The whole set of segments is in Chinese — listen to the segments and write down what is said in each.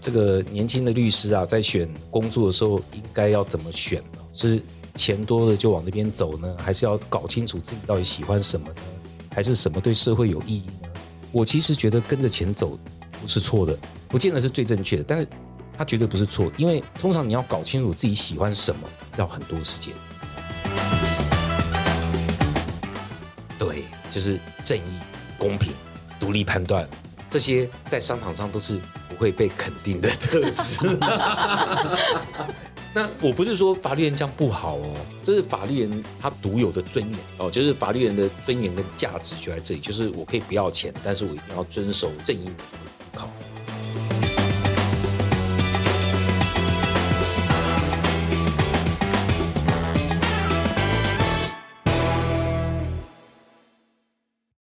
这个年轻的律师啊，在选工作的时候，应该要怎么选呢？是钱多了就往那边走呢，还是要搞清楚自己到底喜欢什么呢？还是什么对社会有意义呢？我其实觉得跟着钱走不是错的，不见得是最正确的，但是它绝对不是错，因为通常你要搞清楚自己喜欢什么，要很多时间。对，就是正义、公平、独立判断，这些在商场上都是不会被肯定的特质。那我不是说法律人这样不好哦，这是法律人他独有的尊严哦，就是法律人的尊严跟价值就在这里，就是我可以不要钱，但是我一定要遵守正义的思考。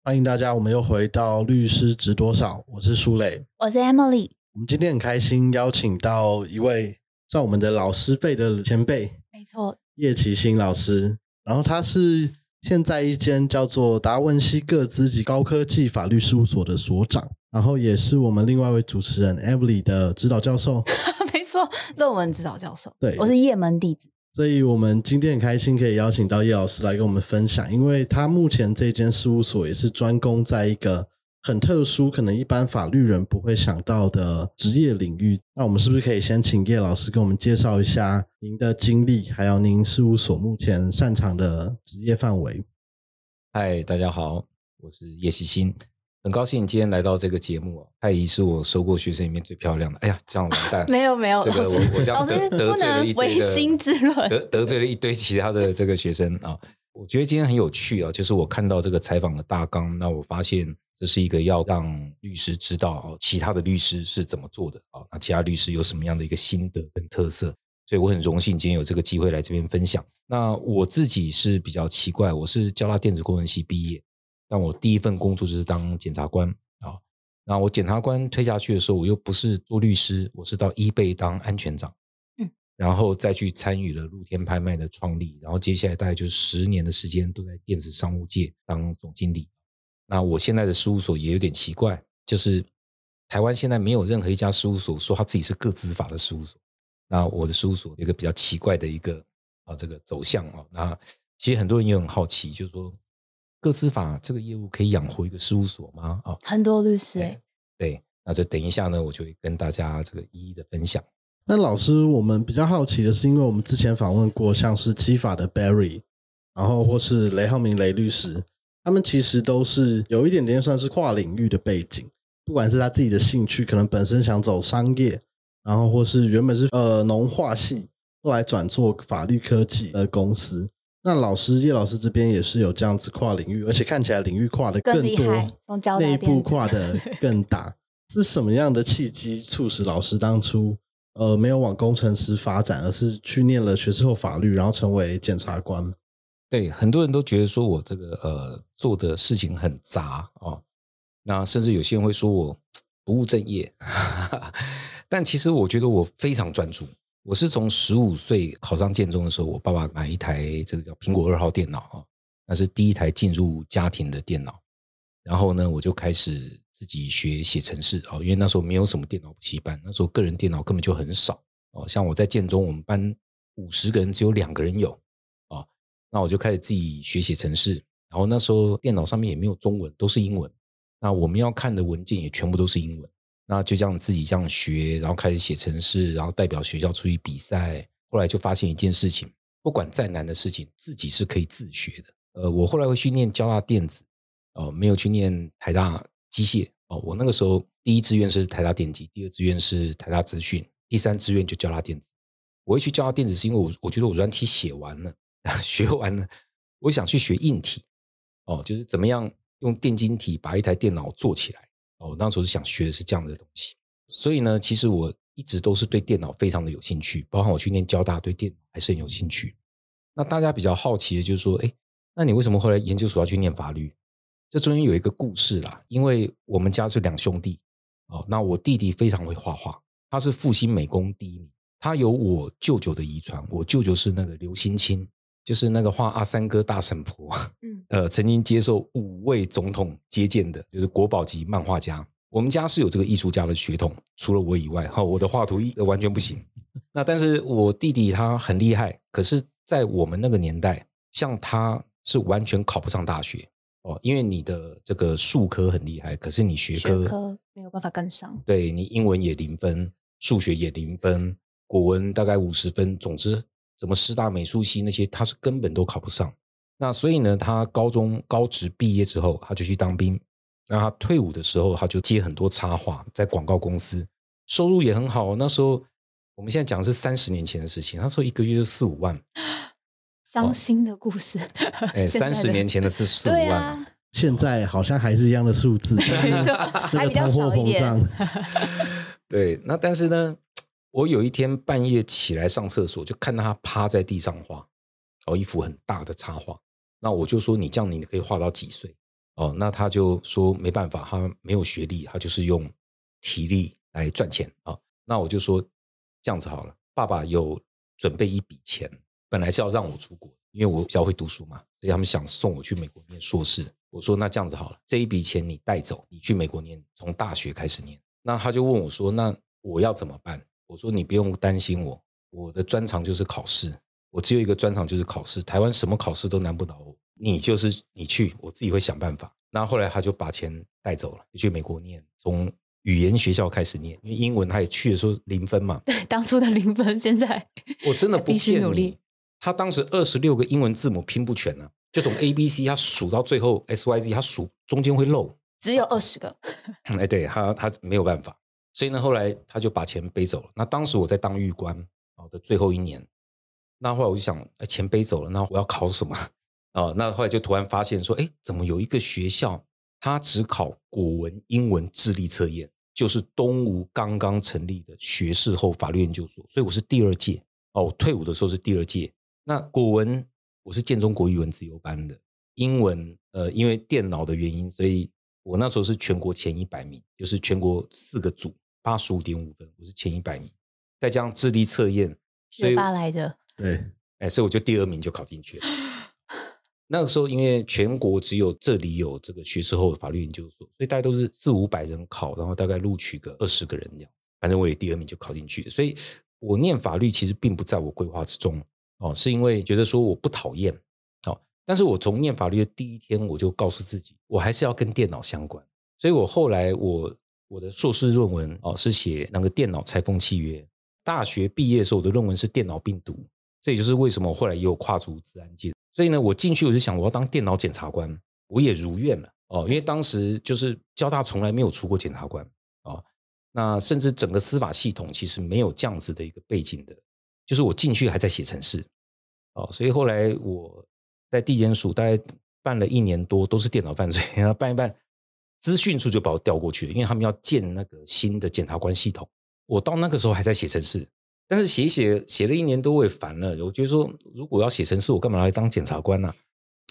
欢迎大家，我们又回到律师值多少？我是舒磊，我是 Emily。我们今天很开心邀请到一位在我们的老师费的前辈，没错，叶启新老师。然后他是现在一间叫做达文西各资及高科技法律事务所的所长，然后也是我们另外一位主持人 Emily 的指导教授。没错，论文指导教授。对，我是叶门弟子。所以我们今天很开心可以邀请到叶老师来跟我们分享，因为他目前这间事务所也是专攻在一个很特殊，可能一般法律人不会想到的职业领域。那我们是不是可以先请叶老师跟我们介绍一下您的经历，还有您事务所目前擅长的职业范围？嗨，大家好，我是叶希新。很高兴今天来到这个节目哦，太姨是我收过学生里面最漂亮的。哎呀，这样完蛋！没有没有，这个我我这样得得罪了一堆的，心之论得得罪了一堆其他的这个学生啊。我觉得今天很有趣啊，就是我看到这个采访的大纲，那我发现这是一个要让律师知道哦，其他的律师是怎么做的啊，那其他律师有什么样的一个心得跟特色，所以我很荣幸今天有这个机会来这边分享。那我自己是比较奇怪，我是交大电子工程系毕业。但我第一份工作就是当检察官啊，那我检察官推下去的时候，我又不是做律师，我是到一贝当安全长，嗯，然后再去参与了露天拍卖的创立，然后接下来大概就是十年的时间都在电子商务界当总经理。那我现在的事务所也有点奇怪，就是台湾现在没有任何一家事务所说他自己是个资法的事务所。那我的事务所有一个比较奇怪的一个啊这个走向啊，那其实很多人也很好奇，就是说。各资法这个业务可以养活一个事务所吗？啊，很多律师哎，对，那这等一下呢，我就会跟大家这个一一的分享。那老师，我们比较好奇的是，因为我们之前访问过像是基法的 Barry，然后或是雷浩明雷律师，他们其实都是有一点点算是跨领域的背景，不管是他自己的兴趣，可能本身想走商业，然后或是原本是呃农化系，后来转做法律科技的公司。那老师叶老师这边也是有这样子跨领域，而且看起来领域跨的更多，内部跨的 更大。是什么样的契机促使老师当初呃没有往工程师发展，而是去念了学士后法律，然后成为检察官？对，很多人都觉得说我这个呃做的事情很杂哦，那甚至有些人会说我 不务正业，但其实我觉得我非常专注。我是从十五岁考上建中的时候，我爸爸买一台这个叫苹果二号电脑啊，那是第一台进入家庭的电脑。然后呢，我就开始自己学写程式啊，因为那时候没有什么电脑补习班，那时候个人电脑根本就很少哦。像我在建中，我们班五十个人只有两个人有啊，那我就开始自己学写程式。然后那时候电脑上面也没有中文，都是英文。那我们要看的文件也全部都是英文。那就这样自己这样学，然后开始写程式，然后代表学校出去比赛。后来就发现一件事情，不管再难的事情，自己是可以自学的。呃，我后来会去念交大电子，哦，没有去念台大机械。哦，我那个时候第一志愿是台大电机，第二志愿是台大资讯，第三志愿就交大电子。我会去交大电子，是因为我我觉得我软体写完了，学完了，我想去学硬体。哦，就是怎么样用电晶体把一台电脑做起来。哦，那时候是想学的是这样的东西，所以呢，其实我一直都是对电脑非常的有兴趣，包括我去念交大，对电脑还是很有兴趣。那大家比较好奇的就是说，哎，那你为什么后来研究所要去念法律？这中间有一个故事啦，因为我们家是两兄弟，哦，那我弟弟非常会画画，他是复兴美工第一名，他有我舅舅的遗传，我舅舅是那个刘兴清。就是那个画阿三哥大神婆，嗯，呃，曾经接受五位总统接见的，就是国宝级漫画家。我们家是有这个艺术家的血统，除了我以外，哈，我的画图一完全不行。那但是我弟弟他很厉害，可是，在我们那个年代，像他是完全考不上大学哦，因为你的这个数科很厉害，可是你学科学科没有办法跟上。对你英文也零分，数学也零分，国文大概五十分。总之，什么师大美术系那些，他是根本都考不上。那所以呢，他高中高职毕业之后，他就去当兵。那他退伍的时候，他就接很多插画，在广告公司，收入也很好。那时候我们现在讲的是三十年前的事情，那时候一个月就四五万。伤心的故事。哎，三十年前的是四五万。现在好像还是一样的数字，还比较通货少一点膨胀。对，那但是呢，我有一天半夜起来上厕所，就看到他趴在地上画，哦，一幅很大的插画。那我就说，你这样你可以画到几岁？哦，那他就说没办法，他没有学历，他就是用体力来赚钱啊、那我就说这样子好了，爸爸有准备一笔钱，本来是要让我出国，因为我比较会读书嘛，所以他们想送我去美国念硕士。我说那这样子好了，这一笔钱你带走，你去美国念，从大学开始念。那他就问我说：“那我要怎么办？”我说：“你不用担心我，我的专长就是考试，我只有一个专长就是考试。台湾什么考试都难不倒我，你就是你去，我自己会想办法。”那后来他就把钱带走了，就去美国念，从语言学校开始念，因为英文他也去的时候零分嘛。对，当初的零分，现在我真的不骗你努力，他当时二十六个英文字母拼不全呢、就从 A B C 他数到最后 S Y Z，他数中间会漏。只有二十个。哎，对他他没有办法，所以呢，后来他就把钱背走了。那当时我在当狱官哦的最后一年，那后来我就想，哎，钱背走了，那我要考什么啊？那后来就突然发现说，哎，怎么有一个学校，他只考国文、英文、智力测验，就是东吴刚刚成立的学士后法律研究所，所以我是第二届哦，我退伍的时候是第二届。那国文我是建中国语文自由班的，英文呃，因为电脑的原因，所以我那时候是全国前一百名，就是全国四个组八十五点五分，我是前一百名，再加上智力测验，所学以霸来着，对，哎，所以我就第二名就考进去了。那个时候，因为全国只有这里有这个学士后的法律研究所，所以大概都是四五百人考，然后大概录取个二十个人这样。反正我也第二名就考进去，所以我念法律其实并不在我规划之中哦，是因为觉得说我不讨厌哦，但是我从念法律的第一天我就告诉自己，我还是要跟电脑相关，所以我后来我我的硕士论文哦是写那个电脑裁缝契约。大学毕业的时候，我的论文是电脑病毒，这也就是为什么我后来也有跨足自然界。所以呢，我进去我就想我要当电脑检察官，我也如愿了。哦，因为当时就是交大从来没有出过检察官。哦，那甚至整个司法系统其实没有这样子的一个背景的，就是我进去还在写程式。哦，所以后来我在地检署大概办了一年多，都是电脑犯罪，然后办一办，资讯处就把我调过去了，因为他们要建那个新的检察官系统。我到那个时候还在写程式，但是写一写写了一年多，我也烦了。我觉得说，如果要写程式，我干嘛来当检察官呢、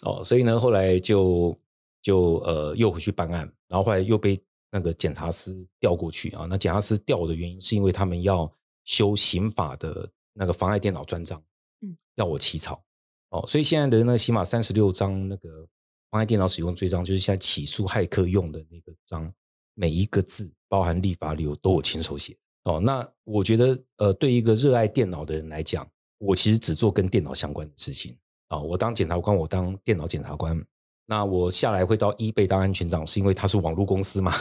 哦，所以呢，后来就就呃又回去办案，然后后来又被那个检察司调过去啊。那检察司调我的原因是因为他们要修刑法的那个妨碍电脑专章，嗯，要我起草。哦，所以现在的那个刑法三十六章那个妨碍电脑使用罪章，就是现在起诉骇客用的那个章，每一个字包含立法理由都我亲手写。哦，那我觉得，呃，对一个热爱电脑的人来讲，我其实只做跟电脑相关的事情啊、我当检察官，我当电脑检察官。那我下来会到一贝当安全长，是因为它是网络公司嘛。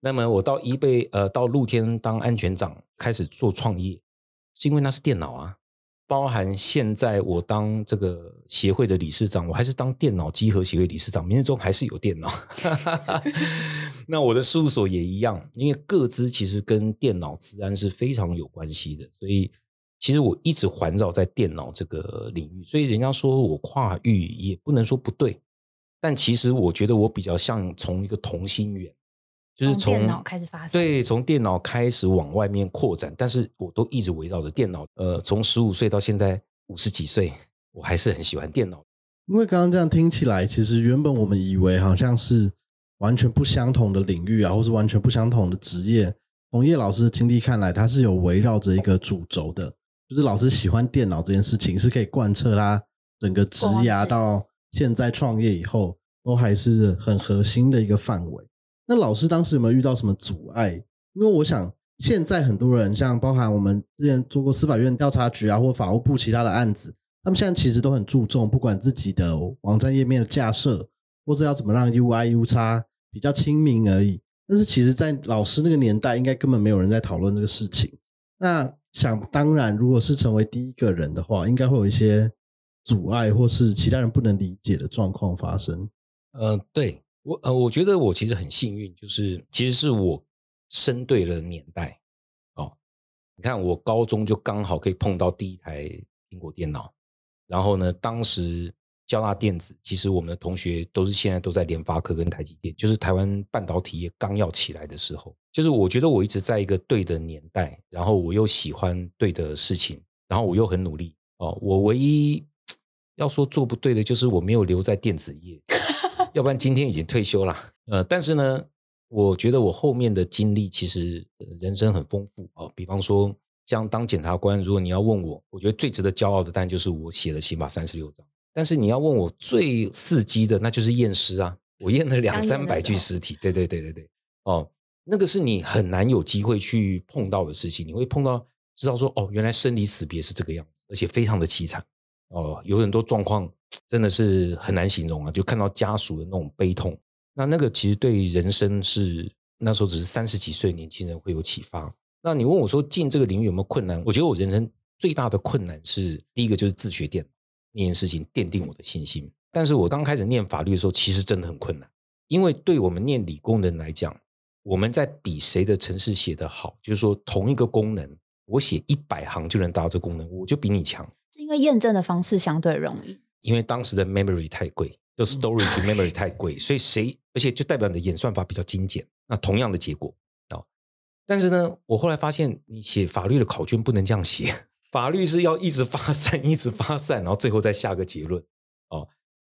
那么我到一贝，呃，到露天当安全长，开始做创业，是因为那是电脑啊。包含现在我当这个协会的理事长，我还是当电脑集合协会理事长，名字中还是有电脑。那我的事务所也一样，因为各资其实跟电脑治安是非常有关系的，所以其实我一直环绕在电脑这个领域。所以人家说我跨域也不能说不对，但其实我觉得我比较像从一个同心圆，就是从电脑开始发展，对，从电脑开始往外面扩展，但是我都一直围绕着电脑。呃，从十五岁到现在五十几岁，我还是很喜欢电脑。因为刚刚这样听起来，其实原本我们以为好像是完全不相同的领域啊，或是完全不相同的职业。从叶老师的经历看来，他是有围绕着一个主轴的，就是老师喜欢电脑这件事情是可以贯彻他整个职涯到现在创业以后，都还是很核心的一个范围。那老师当时有没有遇到什么阻碍？因为我想现在很多人，像包含我们之前做过司法院调查局啊，或法务部其他的案子，他们现在其实都很注重，不管自己的网站页面的架设，或是要怎么让 UI、U 叉比较亲民而已。但是其实，在老师那个年代，应该根本没有人在讨论这个事情。那想当然，如果是成为第一个人的话，应该会有一些阻碍，或是其他人不能理解的状况发生。呃，对我呃，我觉得我其实很幸运，就是其实是我生对了年代哦。你看，我高中就刚好可以碰到第一台苹果电脑，然后呢，当时交大电子，其实我们的同学都是现在都在联发科跟台积电，就是台湾半导体业刚要起来的时候，就是我觉得我一直在一个对的年代，然后我又喜欢对的事情，然后我又很努力哦。我唯一 要说做不对的，就是我没有留在电子业。要不然今天已经退休了，呃，但是呢，我觉得我后面的经历其实人生很丰富。哦。比方说，像当检察官，如果你要问我，我觉得最值得骄傲的，当然就是我写了刑法三十六章。但是你要问我最刺激的，那就是验尸啊，我验了两三百具尸体，对对对对对，哦，那个是你很难有机会去碰到的事情，你会碰到知道说，哦，原来生离死别是这个样子，而且非常的凄惨，哦，有很多状况。真的是很难形容啊！就看到家属的那种悲痛，那那个其实对人生是那时候只是三十几岁年轻人会有启发。那你问我说进这个领域有没有困难？我觉得我人生最大的困难是第一个就是自学电脑那件事情奠定我的信心。但是我刚开始念法律的时候，其实真的很困难，因为对我们念理工的人来讲，我们在比谁的程式写得好，就是说同一个功能，我写一百行就能达到这功能，我就比你强。是因为验证的方式相对容易。因为当时的 memory 太贵，就 storage memory 太贵，所以谁而且就代表你的演算法比较精简。那同样的结果哦，但是呢，我后来发现，你写法律的考卷不能这样写，法律是要一直发散，一直发散，然后最后再下个结论哦。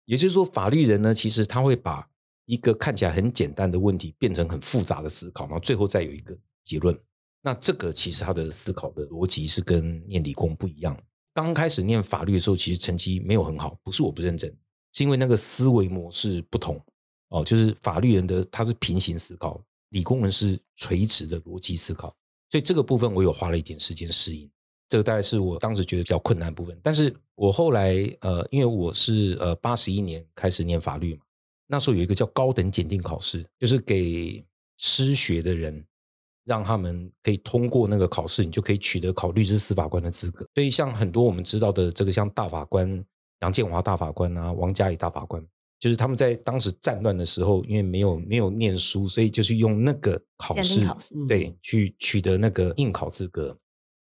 也就是说，法律人呢，其实他会把一个看起来很简单的问题变成很复杂的思考，然后最后再有一个结论。那这个其实他的思考的逻辑是跟念理工不一样。刚开始念法律的时候，其实成绩没有很好，不是我不认真，是因为那个思维模式不同哦。就是法律人的他是平行思考，理工人是垂直的逻辑思考，所以这个部分我有花了一点时间适应。这个大概是我当时觉得比较困难部分。但是我后来呃，因为我是呃八十一年开始念法律嘛，那时候有一个叫高等检定考试，就是给失学的人。让他们可以通过那个考试，你就可以取得考律师、司法官的资格。所以，像很多我们知道的这个，像大法官杨建华大法官啊，王家仪大法官，就是他们在当时战乱的时候，因为没有没有念书，所以就是用那个考试，对，去取得那个应考资格。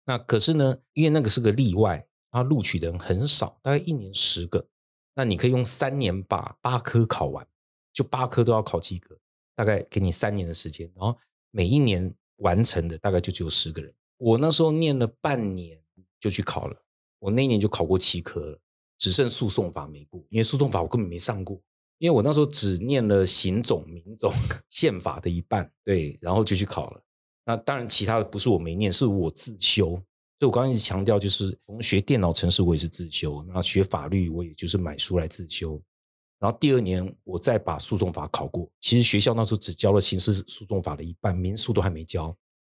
那可是呢，因为那个是个例外，他录取的人很少，大概一年十个。那你可以用三年把八科考完，就八科都要考及格，大概给你三年的时间，然后每一年。完成的大概就只有十个人。我那时候念了半年就去考了，我那一年就考过七科了，只剩诉讼法没过，因为诉讼法我根本没上过，因为我那时候只念了刑种、民种、宪法的一半，对，然后就去考了。那当然，其他的不是我没念，是我自修。所以我刚刚一直强调，就是从学电脑程式我也是自修，那学法律我也就是买书来自修。然后第二年我再把诉讼法考过，其实学校那时候只教了刑事诉讼法的一半，民诉都还没教，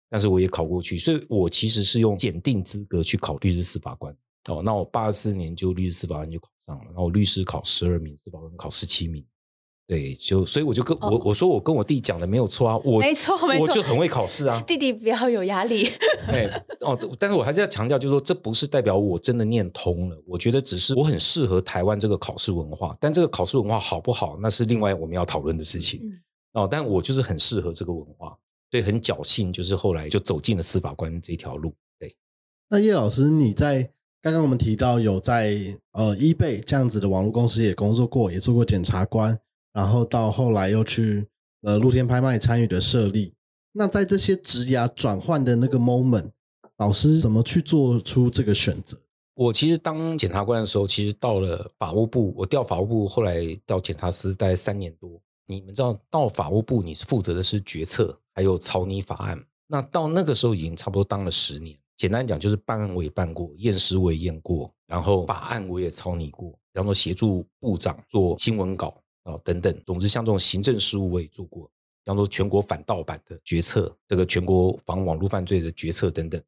但是我也考过去，所以我其实是用检定资格去考律师司法官。哦，那我八四年就律师司法官就考上了，然后律师考十二名，司法官考十七名。对，就所以我就跟我我说我跟我弟讲的没有错啊，我没错没错，我就很会考试啊。弟弟不要有压力。哎哦，但是我还是要强调，就是说这不是代表我真的念通了，我觉得只是我很适合台湾这个考试文化，但这个考试文化好不好，那是另外我们要讨论的事情。哦，但我就是很适合这个文化，所以很侥幸，就是后来就走进了司法官这条路。对，那叶老师，你在刚刚我们提到有在呃一贝这样子的网络公司也工作过，也做过检察官。然后到后来又去呃露天拍卖参与的设立，那在这些职涯转换的那个 moment，老师怎么去做出这个选择？我其实当检察官的时候，其实到了法务部，我调法务部，后来到检察司待三年多。你们知道，到法务部你是负责的是决策，还有草拟法案。那到那个时候已经差不多当了十年。简单讲就是办案我也办过，验尸我也验过，然后法案我也草拟过，然后协助部长做新闻稿。哦，等等，总之像这种行政事务我也做过。比方说全国反盗版的决策，这个全国防网络犯罪的决策等等。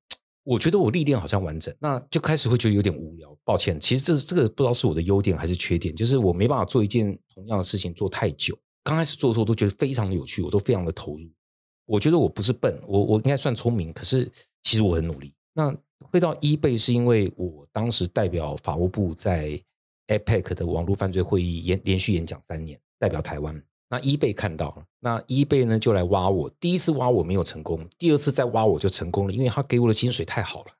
我觉得我历练好像完整，那就开始会觉得有点无聊。抱歉，其实这这个不知道是我的优点还是缺点，就是我没办法做一件同样的事情做太久。刚开始做的时候，都觉得非常的有趣，我都非常的投入。我觉得我不是笨，我我应该算聪明，可是其实我很努力。那会到一倍是因为我当时代表法务部在 APEC 的网络犯罪会议演连续演讲三年，代表台湾。那一倍看到了，那一倍呢就来挖我。第一次挖我没有成功，第二次再挖我就成功了，因为他给我的薪水太好了。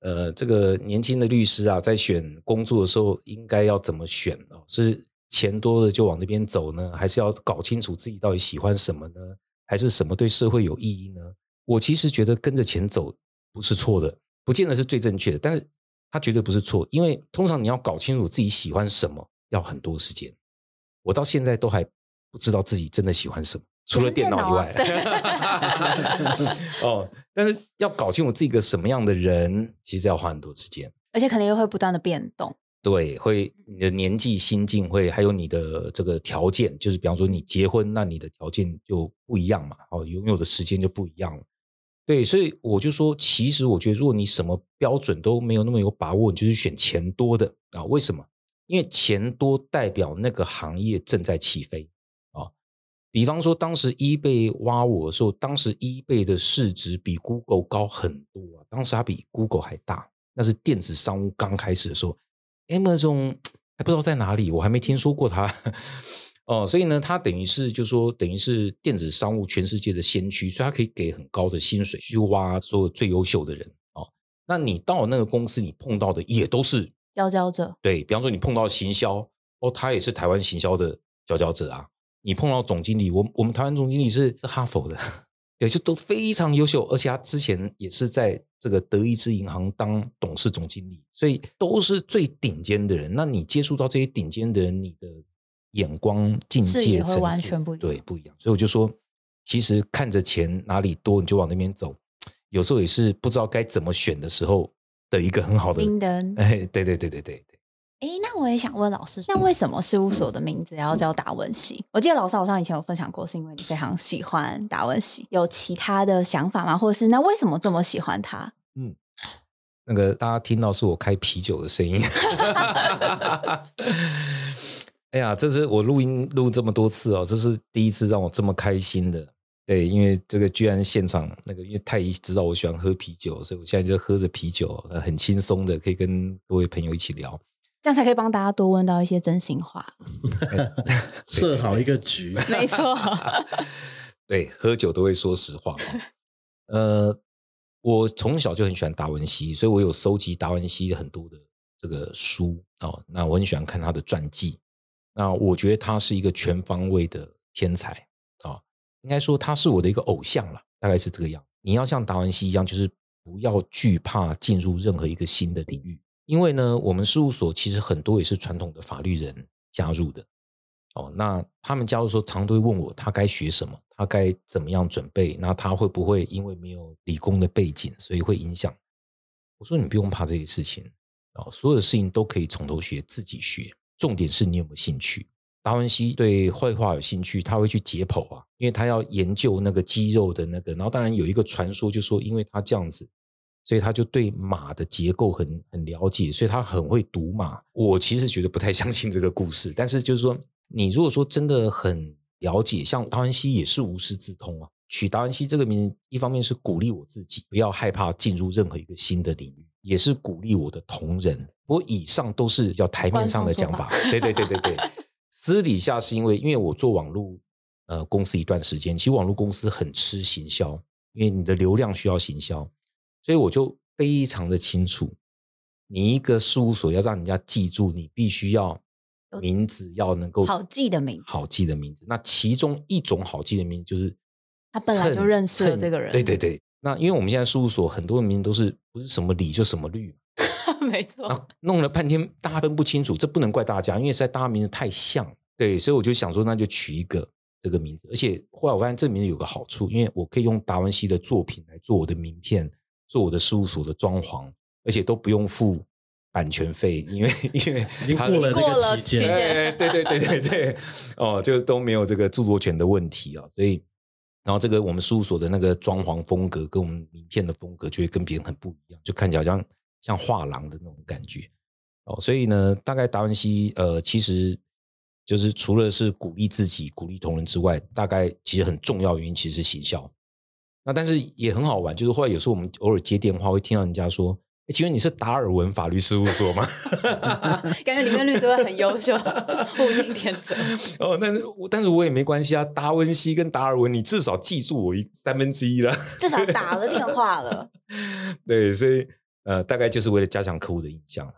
呃，这个年轻的律师啊，在选工作的时候应该要怎么选啊？是钱多了就往那边走呢，还是要搞清楚自己到底喜欢什么呢？还是什么对社会有意义呢？我其实觉得跟着钱走不是错的，不见得是最正确的，但是它绝对不是错，因为通常你要搞清楚自己喜欢什么，要很多时间。我到现在都还不知道自己真的喜欢什么，除了电脑以外。哦，但是要搞清楚自己个什么样的人，其实要花很多时间，而且可能又会不断的变动。对，会你的年纪、心境会，还有你的这个条件，就是比方说你结婚，那你的条件就不一样嘛，哦，拥有的时间就不一样了。对，所以我就说，其实我觉得，如果你什么标准都没有那么有把握，你就是选钱多的啊？为什么？因为钱多代表那个行业正在起飞啊！比方说，当时 eBay 挖我的时候，当时 eBay 的市值比 Google 高很多啊，当时它比 Google 还大。那是电子商务刚开始的时候，Amazon 还不知道在哪里，我还没听说过它哦。所以呢，它等于是就说，等于是电子商务全世界的先驱，所以它可以给很高的薪水去挖所有最优秀的人哦。那你到那个公司，你碰到的也都是。佼佼者，对比方说你碰到行销哦，他也是台湾行销的佼佼者啊。你碰到总经理，我我们台湾总经理是哈佛的，对，就都非常优秀，而且他之前也是在这个德意志银行当董事总经理，所以都是最顶尖的人。那你接触到这些顶尖的人，你的眼光境界是完全不一样，对，不一样。所以我就说，其实看着钱哪里多，你就往那边走。有时候也是不知道该怎么选的时候。的一个很好的明灯，哎，对对对对对对。哎，那我也想问老师，那为什么事务所的名字要叫达文西？我记得老师好像以前有分享过，是因为你非常喜欢达文西，有其他的想法吗？或者是那为什么这么喜欢他？嗯，那个大家听到是我开啤酒的声音。哎呀，这是我录音录这么多次哦，这是第一次让我这么开心的。对，因为这个居然现场那个，因为太医知道我喜欢喝啤酒，所以我现在就喝着啤酒，很轻松的可以跟各位朋友一起聊，这样才可以帮大家多问到一些真心话，设好一个局，没错。对，喝酒都会说实话。呃，我从小就很喜欢达文西，所以我有收集达文西很多的这个书哦。那我很喜欢看他的传记，那我觉得他是一个全方位的天才啊。应该说他是我的一个偶像了，大概是这个样。你要像达文西一样，就是不要惧怕进入任何一个新的领域，因为呢，我们事务所其实很多也是传统的法律人加入的。哦，那他们加入时候，常都会问我他该学什么，他该怎么样准备，那他会不会因为没有理工的背景，所以会影响？我说你不用怕这些事情哦，所有的事情都可以从头学，自己学，重点是你有没有兴趣。达文西对绘画有兴趣，他会去解剖啊，因为他要研究那个肌肉的那个。然后当然有一个传说，就说因为他这样子，所以他就对马的结构很很了解，所以他很会读马。我其实觉得不太相信这个故事，但是就是说，你如果说真的很了解，像达文西也是无师自通啊。取达文西这个名字，一方面是鼓励我自己不要害怕进入任何一个新的领域，也是鼓励我的同仁。不过以上都是要台面上的讲法，对对对对对。私底下是因为，因为我做网络呃公司一段时间，其实网络公司很吃行销，因为你的流量需要行销，所以我就非常的清楚，你一个事务所要让人家记住，你必须要名字要能够好记的名，好记的名字。那其中一种好记的名字就是他本来就认识了这个人，对对对。那因为我们现在事务所很多的名字都是不是什么理就什么律。没错，弄了半天大家分不清楚，这不能怪大家，因为实在大家名字太像，对，所以我就想说，那就取一个这个名字。而且后来我发现这名字有个好处，因为我可以用达文西的作品来做我的名片，做我的事务所的装潢，而且都不用付版权费，因为因为他已经过了过了那个期间，哎，对对对对对，哦，就都没有这个著作权的问题啊，所以，然后这个我们事务所的那个装潢风格跟我们名片的风格就会跟别人很不一样，就看起来像像画廊的那种感觉哦，所以呢，大概达文西呃，其实就是除了是鼓励自己、鼓励同仁之外，大概其实很重要原因其实是行销。那但是也很好玩，就是后来有时候我们偶尔接电话会听到人家说。诶请问你是达尔文法律事务所吗？感觉里面律师会很优秀，物尽天择。哦，但是我但是我也没关系啊。达文西跟达尔文，你至少记住我一三分之一了。至少打了电话了。对，所以呃，大概就是为了加强客户的印象了。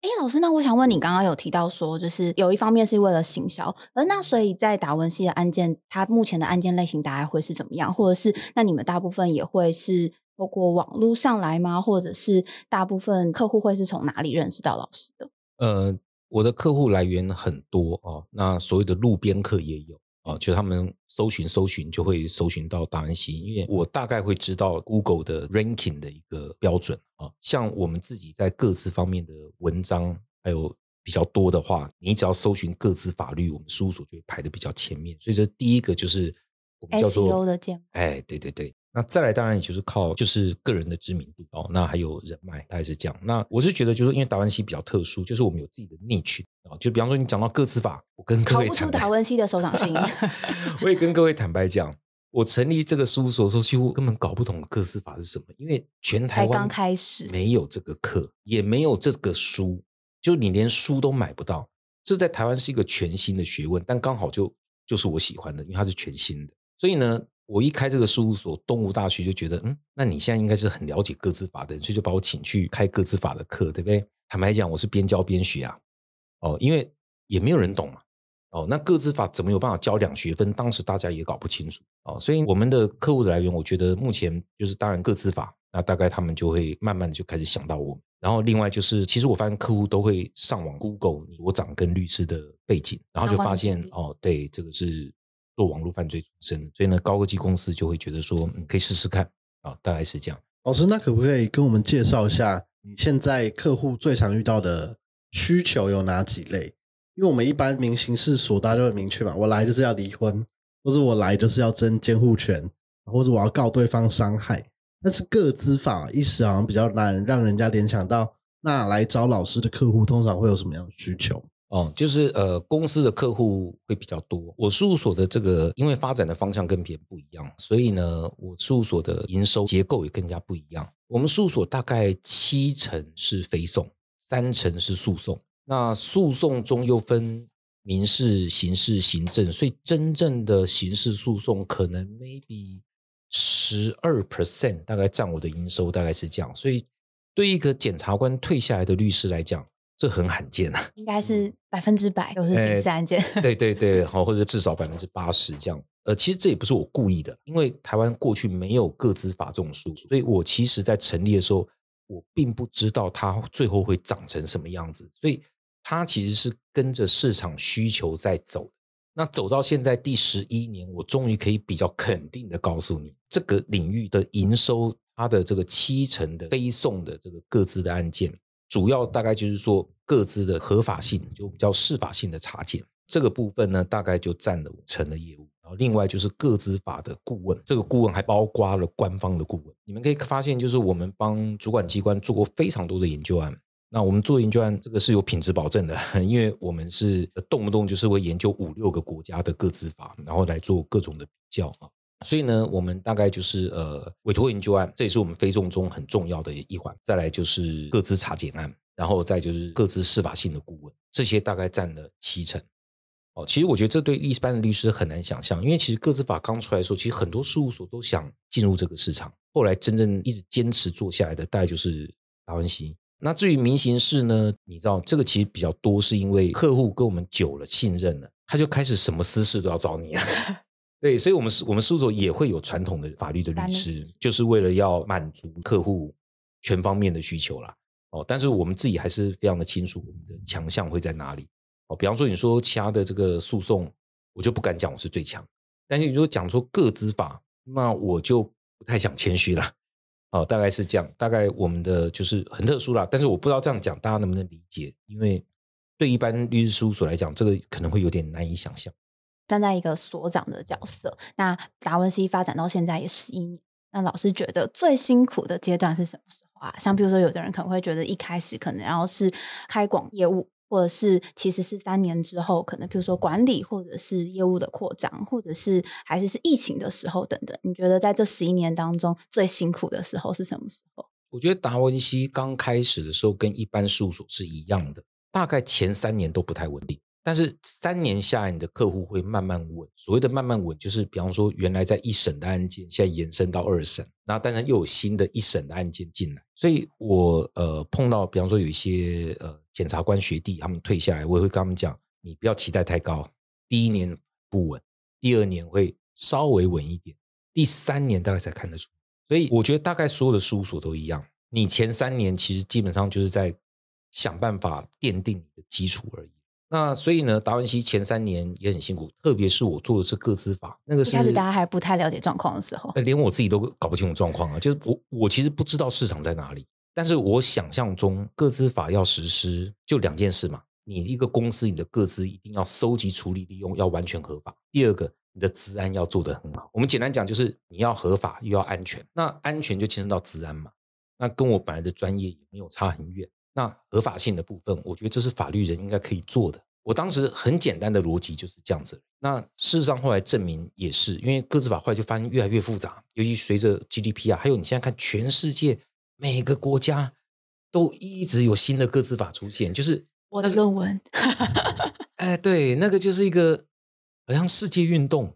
哎，老师，那我想问你，刚刚有提到说，就是有一方面是为了行销，而那所以在达文西的案件，它目前的案件类型大概会是怎么样？或者是那你们大部分也会是透过网络上来吗？或者是大部分客户会是从哪里认识到老师的？呃，我的客户来源很多哦，那所谓的路边客也有啊，就他们搜寻搜寻就会搜寻到达文西，因为我大概会知道 Google 的 ranking 的一个标准啊，像我们自己在各自方面的文章还有比较多的话，你只要搜寻各自法律，我们事务所就会排的比较前面，所以这第一个就是我们叫 SEO 做的建哎，对对对。那再来，当然也就是靠就是个人的知名度哦，那还有人脉，大概是这样。那我是觉得，就是因为达文西比较特殊，就是我们有自己的 niche 啊，就比方说你讲到个资法，我跟各逃不出达文西的手掌心。我也跟各位坦白讲，我成立这个事务所的时候，几乎根本搞不懂个资法是什么，因为全台湾才刚开始没有这个课，也没有这个书，就你连书都买不到。这在台湾是一个全新的学问，但刚好就就是我喜欢的，因为它是全新的。所以呢，我一开这个事务所，动物大学就觉得，嗯，那你现在应该是很了解各自法的人，所以就把我请去开各自法的课，对不对？坦白讲，我是边教边学啊，哦，因为也没有人懂嘛。哦，那各自法怎么有办法教两学分？当时大家也搞不清楚哦，所以我们的客户的来源，我觉得目前就是当然各自法，那大概他们就会慢慢的就开始想到我们。然后另外就是，其实我发现客户都会上网 Google 所长跟律师的背景，然后就发现哦，对，这个是做网络犯罪出身，所以呢，高科技公司就会觉得说，嗯，可以试试看啊，大概是这样。老师，那可不可以跟我们介绍一下你现在客户最常遇到的需求有哪几类？因为我们一般明星事所大家就很明确嘛，我来就是要离婚，或者我来就是要争监护权，或者我要告对方伤害。但是个资法一时好像比较难让人家联想到，那来找老师的客户通常会有什么样的需求？哦，就是呃，公司的客户会比较多。我事务所的这个，因为发展的方向跟别人不一样，所以呢，我事务所的营收结构也更加不一样。我们事务所大概七成是非讼，三成是诉讼。那诉讼中又分民事、刑事、行政，所以真正的刑事诉讼可能 maybe 十二 percent，大概占我的营收，大概是这样。所以对一个检察官退下来的律师来讲，这很罕见啊。应该是百分之百都是刑事案件。对对对，好，或者至少百分之八十这样。呃，其实这也不是我故意的，因为台湾过去没有个资法这种书，所以我其实在成立的时候，我并不知道它最后会长成什么样子，所以它其实是跟着市场需求在走。那走到现在第十一年，我终于可以比较肯定的告诉你，这个领域的营收，它的这个七成的非送的这个各自的案件，主要大概就是说各自的合法性，就比较适法性的查检这个部分呢，大概就占了五成的业务。然后另外就是各资法的顾问，这个顾问还包括了官方的顾问。你们可以发现，就是我们帮主管机关做过非常多的研究案。那我们做研究案，这个是有品质保证的，因为我们是动不动就是会研究五六个国家的各资法，然后来做各种的比较啊。所以呢，我们大概就是呃委托研究案，这也是我们非重中很重要的一环。再来就是各资查检案，然后再就是各自司法性的顾问，这些大概占了七成。哦，其实我觉得这对一般的律师很难想象，因为其实个资法刚出来的时候，其实很多事务所都想进入这个市场。后来真正一直坚持做下来的，大概就是达文西。那至于民刑事呢，你知道这个其实比较多，是因为客户跟我们久了信任了，他就开始什么私事都要找你啊。对，所以我们是我们事务所也会有传统的法律的律师，就是为了要满足客户全方面的需求啦。哦，但是我们自己还是非常的清楚我们的强项会在哪里。哦，比方说你说其他的这个诉讼，我就不敢讲我是最强。但是你如果讲说个资法，那我就不太想谦虚了。哦，大概是这样。大概我们的就是很特殊啦，但是我不知道这样讲大家能不能理解，因为对一般律师事务所来讲，这个可能会有点难以想象。站在一个所长的角色，那达文西发展到现在也十一年。那老师觉得最辛苦的阶段是什么时候啊？像比如说，有的人可能会觉得一开始可能要是开广业务，或者是其实是三年之后，可能比如说管理，或者是业务的扩张，或者是还是是疫情的时候等等。你觉得在这十一年当中最辛苦的时候是什么时候？我觉得达文西刚开始的时候跟一般事务所是一样的，大概前三年都不太稳定。但是三年下来，你的客户会慢慢稳。所谓的慢慢稳，就是比方说，原来在一审的案件，现在延伸到二审，那当然又有新的一审的案件进来。所以我呃碰到，比方说有一些呃检察官学弟他们退下来，我也会跟他们讲，你不要期待太高，第一年不稳，第二年会稍微稳一点，第三年大概才看得出。所以我觉得大概所有的事务所都一样，你前三年其实基本上就是在想办法奠定你的基础而已。那所以呢，达文西前三年也很辛苦，特别是我做的是个资法，那个是开始大家还不太了解状况的时候，连我自己都搞不清楚状况啊。就是我我其实不知道市场在哪里，但是我想象中个资法要实施就两件事嘛，你一个公司你的个资一定要收集、处理、利用要完全合法。第二个，你的资安要做得很好。我们简单讲就是你要合法又要安全，那安全就牵涉到资安嘛，那跟我本来的专业也没有差很远。那合法性的部分，我觉得这是法律人应该可以做的。我当时很简单的逻辑就是这样子。那事实上后来证明也是，因为个资法后来就发现越来越复杂，尤其随着 GDP 啊，还有你现在看全世界每个国家都一直有新的个资法出现，就是我的论文。哎，对，那个就是一个好像世界运动，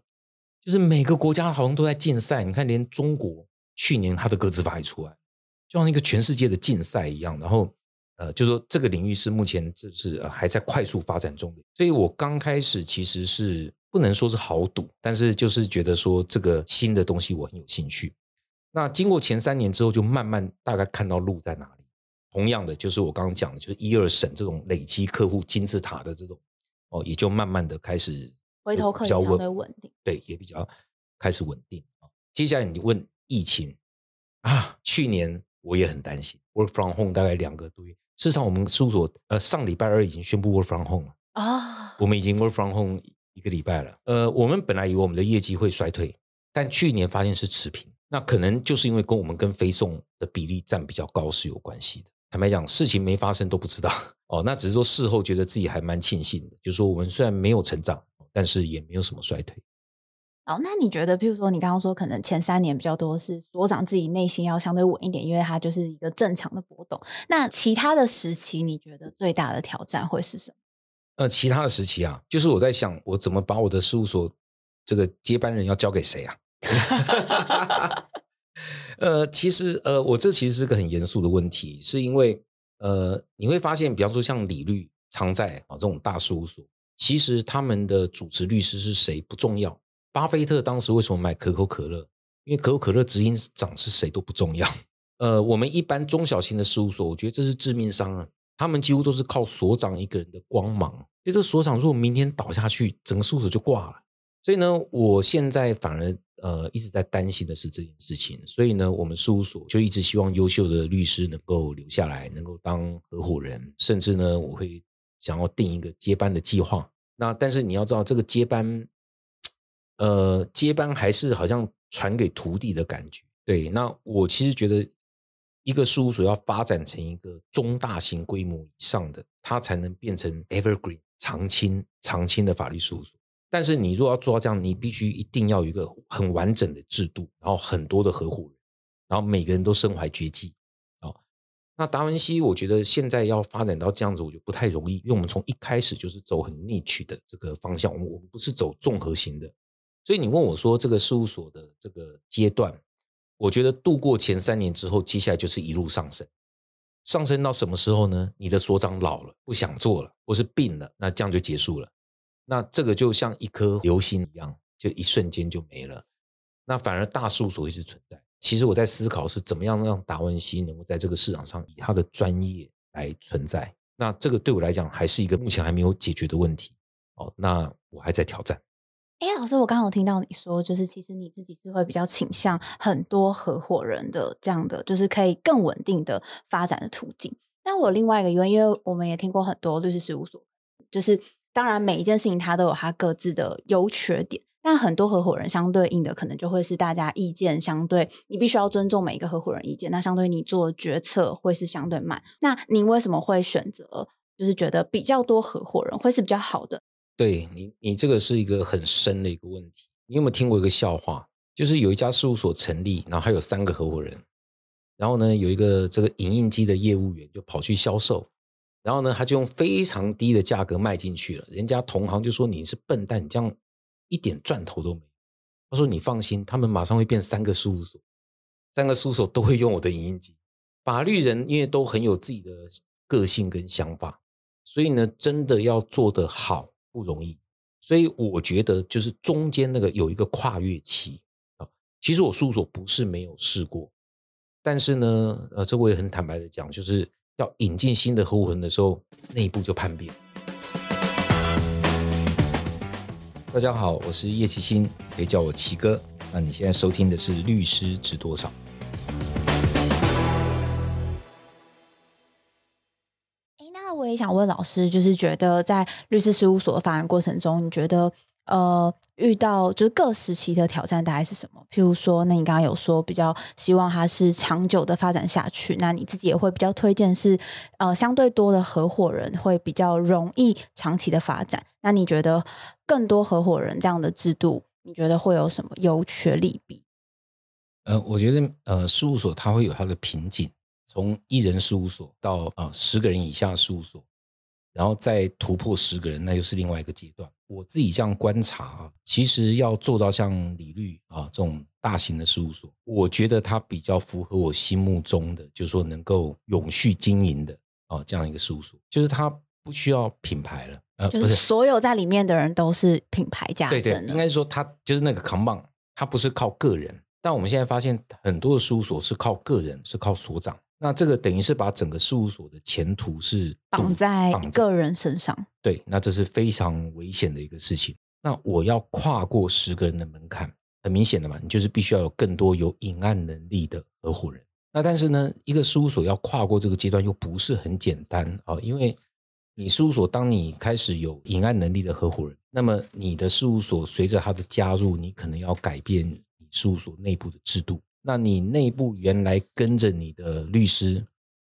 就是每个国家好像都在竞赛。你看，连中国去年它的个资法也出来，就像一个全世界的竞赛一样，然后。呃，就说这个领域是目前就是还在快速发展中的，所以我刚开始其实是不能说是豪赌，但是就是觉得说这个新的东西我很有兴趣。那经过前三年之后，就慢慢大概看到路在哪里。同样的，就是我刚刚讲的，就是一二审这种累积客户金字塔的这种，哦，也就慢慢的开始回头客比较稳定，对，也比较开始稳定啊。接下来你问疫情啊，去年我也很担心，work from home 大概两个多月。事实上，我们事务所呃上礼拜二已经宣布 work from home 了啊，我们已经 work from home 一个礼拜了。呃，我们本来以为我们的业绩会衰退，但去年发现是持平，那可能就是因为跟我们跟飞送的比例占比较高是有关系的。坦白讲，事情没发生都不知道 哦，那只是说事后觉得自己还蛮庆幸的，就是说我们虽然没有成长，但是也没有什么衰退。哦，那你觉得，譬如说，你刚刚说可能前三年比较多是所长自己内心要相对稳一点，因为它就是一个正常的波动。那其他的时期，你觉得最大的挑战会是什么？呃，其他的时期啊，就是我在想，我怎么把我的事务所这个接班人要交给谁啊？呃，其实呃，我这其实是个很严肃的问题，是因为呃，你会发现，比方说像李律、常在啊这种大事务所，其实他们的主持律师是谁不重要。巴菲特当时为什么买可口可乐？因为可口可乐执行长是谁都不重要。呃，我们一般中小型的事务所，我觉得这是致命伤啊。他们几乎都是靠所长一个人的光芒。这个所长如果明天倒下去，整个事务所就挂了。所以呢，我现在反而呃一直在担心的是这件事情。所以呢，我们事务所就一直希望优秀的律师能够留下来，能够当合伙人，甚至呢，我会想要定一个接班的计划。那但是你要知道，这个接班。呃，接班还是好像传给徒弟的感觉。对，那我其实觉得，一个事务所要发展成一个中大型规模以上的，它才能变成 evergreen 长青长青的法律事务所。但是你如果要做到这样，你必须一定要有一个很完整的制度，然后很多的合伙人，然后每个人都身怀绝技。哦，那达文西，我觉得现在要发展到这样子，我觉得不太容易，因为我们从一开始就是走很 niche 的这个方向，我们我们不是走综合型的。所以你问我说这个事务所的这个阶段，我觉得度过前三年之后，接下来就是一路上升，上升到什么时候呢？你的所长老了，不想做了，或是病了，那这样就结束了。那这个就像一颗流星一样，就一瞬间就没了。那反而大事务所一直存在。其实我在思考是怎么样让达文西能够在这个市场上以他的专业来存在。那这个对我来讲还是一个目前还没有解决的问题。哦，那我还在挑战。哎，老师，我刚刚有听到你说，就是其实你自己是会比较倾向很多合伙人的这样的，就是可以更稳定的发展的途径。但我另外一个因为，因为我们也听过很多律师事务所，就是当然每一件事情它都有它各自的优缺点，但很多合伙人相对应的可能就会是大家意见相对，你必须要尊重每一个合伙人意见，那相对你做决策会是相对慢。那您为什么会选择，就是觉得比较多合伙人会是比较好的？对你，你这个是一个很深的一个问题。你有没有听过一个笑话？就是有一家事务所成立，然后还有三个合伙人，然后呢，有一个这个影印机的业务员就跑去销售，然后呢，他就用非常低的价格卖进去了。人家同行就说你是笨蛋，你这样一点赚头都没有。他说你放心，他们马上会变三个事务所，三个事务所都会用我的影印机。法律人因为都很有自己的个性跟想法，所以呢，真的要做得好。不容易，所以我觉得就是中间那个有一个跨越期啊。其实我事务所不是没有试过，但是呢，呃，这我也很坦白的讲，就是要引进新的合伙人的时候，内部就叛变。大家好，我是叶奇新，可以叫我奇哥。那你现在收听的是《律师值多少》。也想问老师，就是觉得在律师事务所的发展过程中，你觉得呃遇到就是各时期的挑战大概是什么？譬如说，那你刚刚有说比较希望它是长久的发展下去，那你自己也会比较推荐是呃相对多的合伙人会比较容易长期的发展。那你觉得更多合伙人这样的制度，你觉得会有什么优缺利弊？呃，我觉得呃事务所它会有它的瓶颈。从一人事务所到啊十个人以下事务所，然后再突破十个人，那就是另外一个阶段。我自己这样观察啊，其实要做到像李律啊这种大型的事务所，我觉得它比较符合我心目中的，就是说能够永续经营的啊这样一个事务所，就是它不需要品牌了，呃，不是所有在里面的人都是品牌加对对，应该说它就是那个扛棒，它不是靠个人。但我们现在发现很多的事务所是靠个人，是靠所长。那这个等于是把整个事务所的前途是绑在个人身上，对，那这是非常危险的一个事情。那我要跨过十个人的门槛，很明显的嘛，你就是必须要有更多有隐案能力的合伙人。那但是呢，一个事务所要跨过这个阶段又不是很简单啊，因为你事务所当你开始有隐案能力的合伙人，那么你的事务所随着他的加入，你可能要改变你事务所内部的制度。那你内部原来跟着你的律师，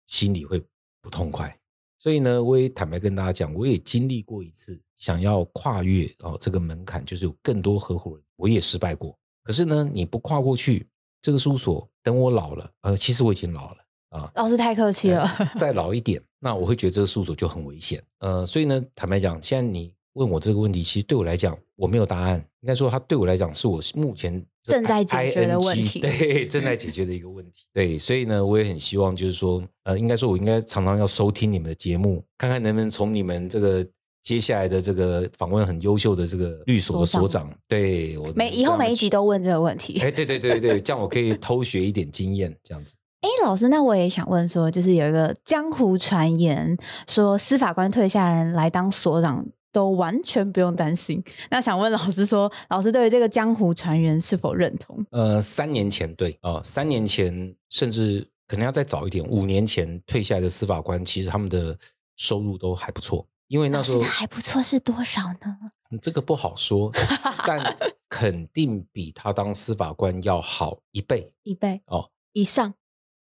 心里会不痛快。所以呢，我也坦白跟大家讲，我也经历过一次想要跨越哦这个门槛，就是有更多合伙人，我也失败过。可是呢，你不跨过去，这个事务所等我老了，呃，其实我已经老了啊。老师太客气了，再老一点，那我会觉得这个事务所就很危险。呃，所以呢，坦白讲，现在你。问我这个问题，其实对我来讲，我没有答案。应该说，他对我来讲，是我目前正在解决的问题。对，正在解决的一个问题。对，所以呢，我也很希望，就是说，呃，应该说，我应该常常要收听你们的节目，看看能不能从你们这个接下来的这个访问很优秀的这个律所的所长，对我每以后每一集都问这个问题。哎，对对对对，这样我可以偷学一点经验，这样子。哎，老师，那我也想问说，就是有一个江湖传言说，司法官退下人来当所长。都完全不用担心。那想问老师说，老师对于这个江湖传言是否认同？呃，三年前对啊，三年前甚至可能要再早一点，五年前退下来的司法官，其实他们的收入都还不错。因为那时候还不错是多少呢？这个不好说，但肯定比他当司法官要好一倍，一倍哦以上。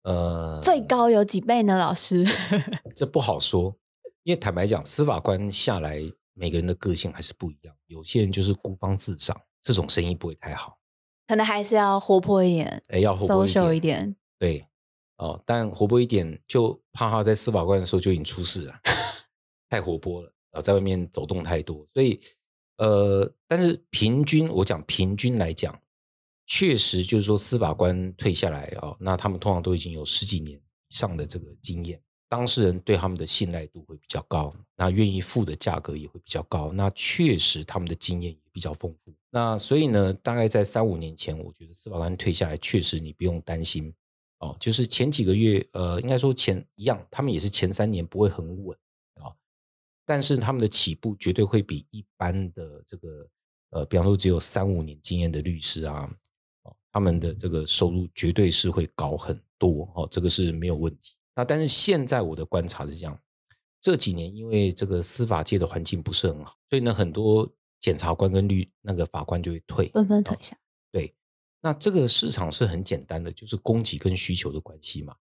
呃，最高有几倍呢？老师，这不好说，因为坦白讲，司法官下来。每个人的个性还是不一样，有些人就是孤芳自赏，这种生意不会太好，可能还是要活泼一点，哎，要活泼一点，对，哦，但活泼一点就怕他在司法官的时候就已经出事了，太活泼了，然后在外面走动太多，所以，呃，但是平均我讲平均来讲，确实就是说司法官退下来哦，那他们通常都已经有十几年以上的这个经验。当事人对他们的信赖度会比较高，那愿意付的价格也会比较高。那确实他们的经验也比较丰富。那所以呢，大概在三五年前，我觉得司法官退下来，确实你不用担心哦。就是前几个月，呃，应该说前一样，他们也是前三年不会很稳啊，但是他们的起步绝对会比一般的这个呃，比方说只有三五年经验的律师啊，哦，他们的这个收入绝对是会高很多哦，这个是没有问题。那但是现在我的观察是这样，这几年因为这个司法界的环境不是很好，所以呢，很多检察官跟律那个法官就会退，纷纷退下。对，那这个市场是很简单的，就是供给跟需求的关系嘛。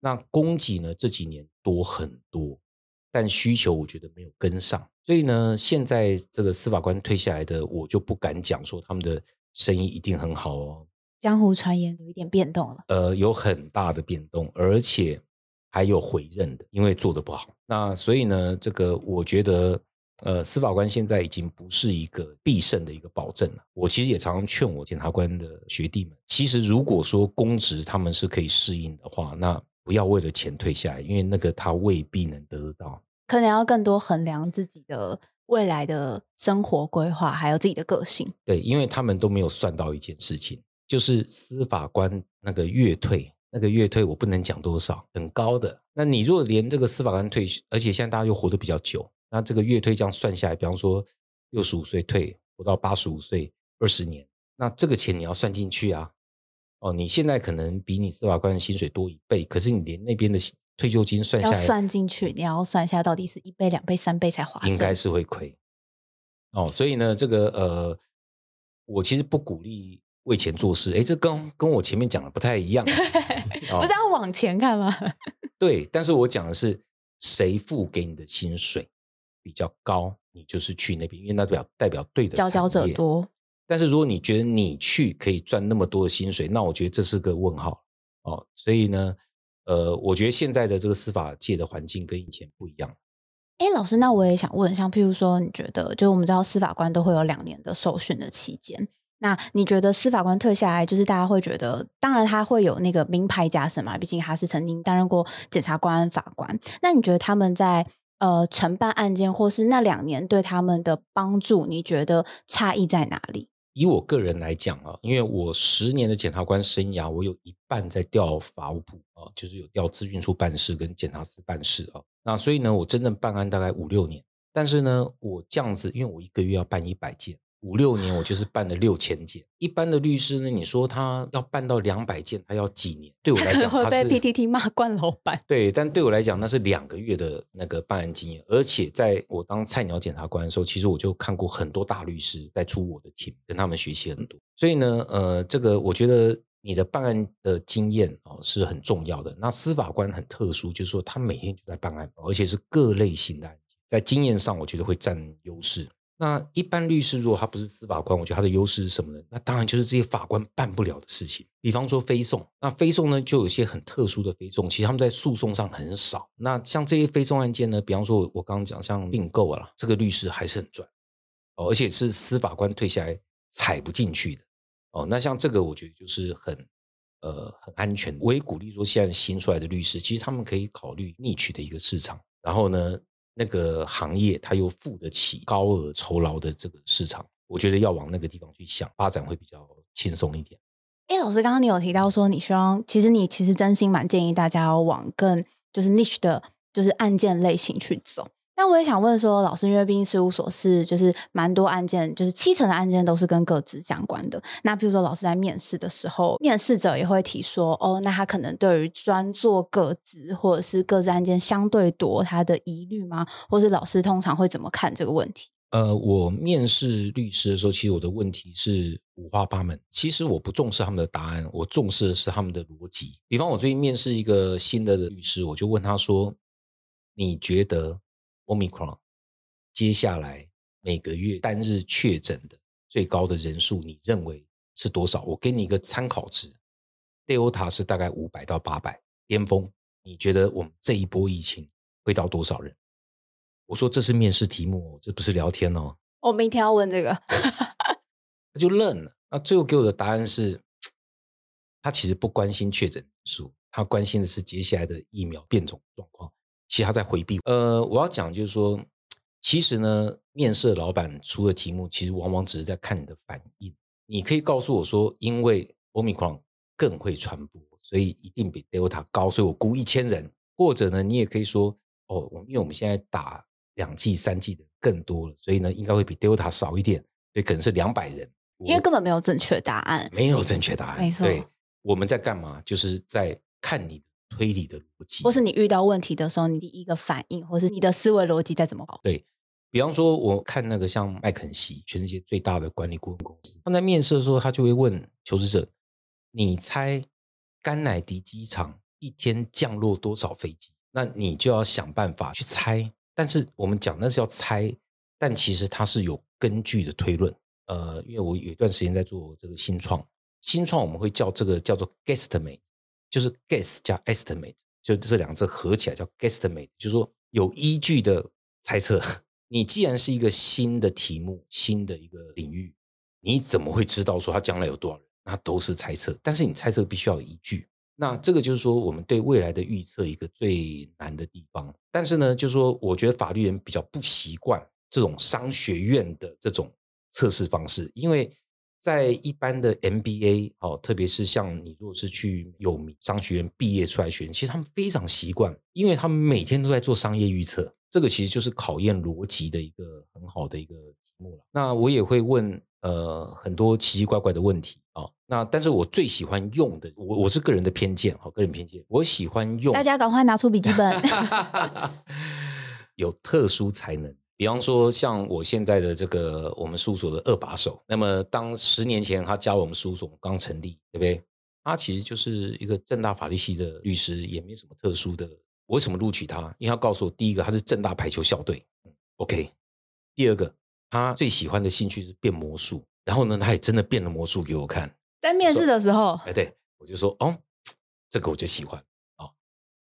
那供给呢这几年多很多，但需求我觉得没有跟上，所以呢，现在这个司法官退下来的，我就不敢讲说他们的生意一定很好哦。江湖传言有一点变动了，呃，有很大的变动，而且还有回任的，因为做的不好。那所以呢，这个我觉得。呃，司法官现在已经不是一个必胜的一个保证了。我其实也常常劝我检察官的学弟们，其实如果说公职他们是可以适应的话，那不要为了钱退下来，因为那个他未必能得到。可能要更多衡量自己的未来的生活规划，还有自己的个性。对，因为他们都没有算到一件事情，就是司法官那个月退，那个月退我不能讲多少，很高的。那你如果连这个司法官退休，而且现在大家又活得比较久。那这个月退这样算下来，比方说六十五岁退，活到八十五岁，二十年，那这个钱你要算进去啊。哦，你现在可能比你司法官的薪水多一倍，可是你连那边的退休金算下来，算进去，你要算一下到底是一倍、两倍、三倍才划算，应该是会亏。哦，所以呢，这个呃，我其实不鼓励为钱做事。哎，这跟跟我前面讲的不太一样，不是要往前看吗？对，但是我讲的是谁付给你的薪水。比较高，你就是去那边，因为那表代表对的佼佼者多。但是如果你觉得你去可以赚那么多的薪水，那我觉得这是个问号哦。所以呢，呃，我觉得现在的这个司法界的环境跟以前不一样。哎，老师，那我也想问，像譬如说，你觉得，就我们知道司法官都会有两年的受训的期间，那你觉得司法官退下来，就是大家会觉得，当然他会有那个名牌加身嘛，毕竟他是曾经担任过检察官、法官。那你觉得他们在？呃，承办案件或是那两年对他们的帮助，你觉得差异在哪里？以我个人来讲啊，因为我十年的检察官生涯，我有一半在调法务部啊，就是有调资讯处办事跟检察司办事啊。那所以呢，我真正办案大概五六年，但是呢，我这样子，因为我一个月要办一百件。五六年，我就是办了六千件。一般的律师呢，你说他要办到两百件，他要几年？对我来讲，会被 PTT 骂惯老板。对，但对我来讲，那是两个月的那个办案经验。而且在我当菜鸟检察官的时候，其实我就看过很多大律师在出我的 team，跟他们学习很多。所以呢，呃，这个我觉得你的办案的经验哦是很重要的。那司法官很特殊，就是说他每天就在办案，而且是各类型的案件，在经验上我觉得会占优势。那一般律师如果他不是司法官，我觉得他的优势是什么呢？那当然就是这些法官办不了的事情，比方说非讼。那非讼呢，就有些很特殊的非讼，其实他们在诉讼上很少。那像这些非讼案件呢，比方说我刚刚讲像并购啊，这个律师还是很赚哦，而且是司法官退下来踩不进去的哦。那像这个，我觉得就是很呃很安全。我也鼓励说，现在新出来的律师，其实他们可以考虑逆取的一个市场，然后呢。那个行业，它又付得起高额酬劳的这个市场，我觉得要往那个地方去想，发展会比较轻松一点。哎，老师，刚刚你有提到说，你希望，其实你其实真心蛮建议大家要往更就是 niche 的，就是案件类型去走。那我也想问说，老师，因为毕竟事务所是就是蛮多案件，就是七成的案件都是跟各自相关的。那比如说，老师在面试的时候，面试者也会提说，哦，那他可能对于专做各自或者是各自案件相对多，他的疑虑吗？或是老师通常会怎么看这个问题？呃，我面试律师的时候，其实我的问题是五花八门。其实我不重视他们的答案，我重视的是他们的逻辑。比方，我最近面试一个新的律师，我就问他说：“你觉得？” Omicron，接下来每个月单日确诊的最高的人数，你认为是多少？我给你一个参考值，Delta 是大概五百到八百，巅峰，你觉得我们这一波疫情会到多少人？我说这是面试题目，这不是聊天哦。我明天要问这个，他就愣了。那最后给我的答案是，他其实不关心确诊人数，他关心的是接下来的疫苗变种状况。其实他在回避。呃，我要讲就是说，其实呢，面试老板出的题目，其实往往只是在看你的反应。你可以告诉我说，因为 Omicron 更会传播，所以一定比 Delta 高，所以我估一千人。或者呢，你也可以说，哦，因为我们现在打两剂、三剂的更多了，所以呢，应该会比 Delta 少一点，所以，可能是两百人，因为根本没有正确答案，没有正确答案，没错对，我们在干嘛？就是在看你的推理的逻辑，或是你遇到问题的时候，你第一个反应，或是你的思维逻辑在怎么跑？对比方说，我看那个像麦肯锡，全世界最大的管理顾问公司，他们在面试的时候，他就会问求职者：“你猜甘乃迪机场一天降落多少飞机？”那你就要想办法去猜。但是我们讲那是要猜，但其实它是有根据的推论。呃，因为我有一段时间在做这个新创，新创我们会叫这个叫做 guesstimate，就是 guess 加 estimate，就这两个字合起来叫 guesstimate，就是说有依据的猜测。你既然是一个新的题目、新的一个领域，你怎么会知道说它将来有多少人？那都是猜测，但是你猜测必须要有依据。那这个就是说，我们对未来的预测一个最难的地方。但是呢，就是说，我觉得法律人比较不习惯这种商学院的这种测试方式，因为在一般的 MBA 哦，特别是像你如果是去有名商学院毕业出来学员，其实他们非常习惯，因为他们每天都在做商业预测。这个其实就是考验逻辑的一个很好的一个题目了。那我也会问呃很多奇奇怪怪的问题啊。那但是我最喜欢用的，我我是个人的偏见，好个人偏见，我喜欢用大家赶快拿出笔记本。有特殊才能，比方说像我现在的这个我们事务所的二把手，那么当十年前他加入我们事务所刚成立，对不对？他其实就是一个正大法律系的律师，也没什么特殊的。我为什么录取他？因为他告诉我，第一个他是正大排球校队，OK。第二个，他最喜欢的兴趣是变魔术，然后呢，他也真的变了魔术给我看。在面试的时候，哎，对我就说，哦，这个我就喜欢哦。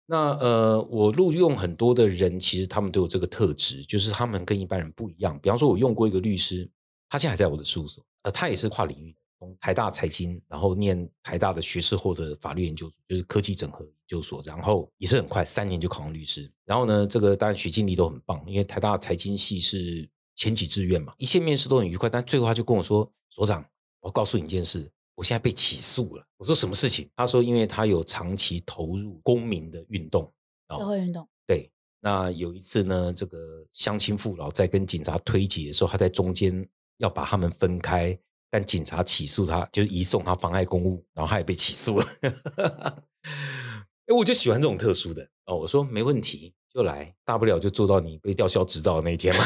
那呃，我录用很多的人，其实他们都有这个特质，就是他们跟一般人不一样。比方说，我用过一个律师，他现在还在我的事务所，呃，他也是跨领域。从台大财经，然后念台大的学士后的法律研究所，就是科技整合研究所，然后也是很快三年就考上律师。然后呢，这个当然学经历都很棒，因为台大财经系是前几志愿嘛，一切面试都很愉快。但最后他就跟我说：“所长，我告诉你一件事，我现在被起诉了。”我说：“什么事情？”他说：“因为他有长期投入公民的运动，社会运动。对，那有一次呢，这个乡亲父老在跟警察推挤的时候，他在中间要把他们分开。”但警察起诉他，就是移送他妨碍公务，然后他也被起诉了。哎，我就喜欢这种特殊的哦。我说没问题，就来，大不了就做到你被吊销执照的那一天嘛。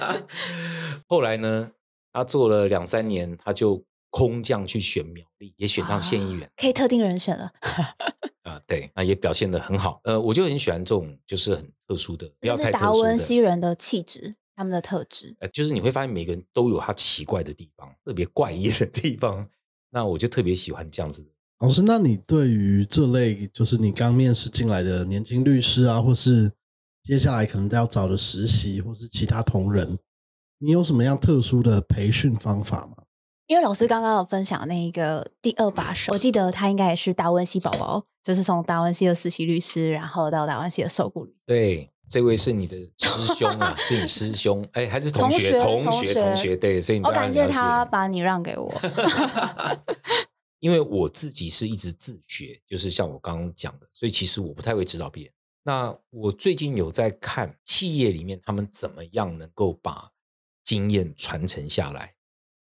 后来呢，他做了两三年，他就空降去选苗栗，也选上县议员，可以特定人选了。啊，对，那也表现的很好。呃，我就很喜欢这种，就是很特殊的，不要太达文西人的气质。他们的特质，呃，就是你会发现每个人都有他奇怪的地方，特别怪异的地方。那我就特别喜欢这样子。老师，那你对于这类就是你刚面试进来的年轻律师啊，或是接下来可能要找的实习，或是其他同仁，你有什么样特殊的培训方法吗？因为老师刚刚有分享那个第二把手，我记得他应该也是达文西宝宝，就是从达文西的实习律师，然后到达文西的受雇律师。对。这位是你的师兄啊，是你师兄，哎，还是同学？同学，同学，对，所以我感谢他把你让给我。因为我自己是一直自学，就是像我刚刚讲的，所以其实我不太会指导别人。那我最近有在看企业里面他们怎么样能够把经验传承下来。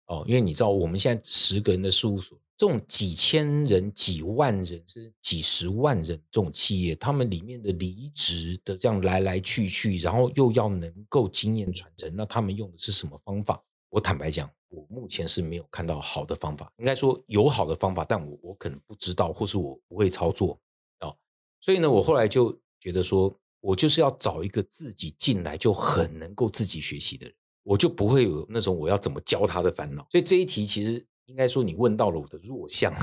哦，因为你知道我们现在十个人的事务所。这种几千人、几万人，甚至几十万人这种企业，他们里面的离职的这样来来去去，然后又要能够经验传承，那他们用的是什么方法？我坦白讲，我目前是没有看到好的方法。应该说有好的方法，但我我可能不知道，或是我不会操作啊。所以呢，我后来就觉得说，我就是要找一个自己进来就很能够自己学习的人，我就不会有那种我要怎么教他的烦恼。所以这一题其实。应该说，你问到了我的弱项。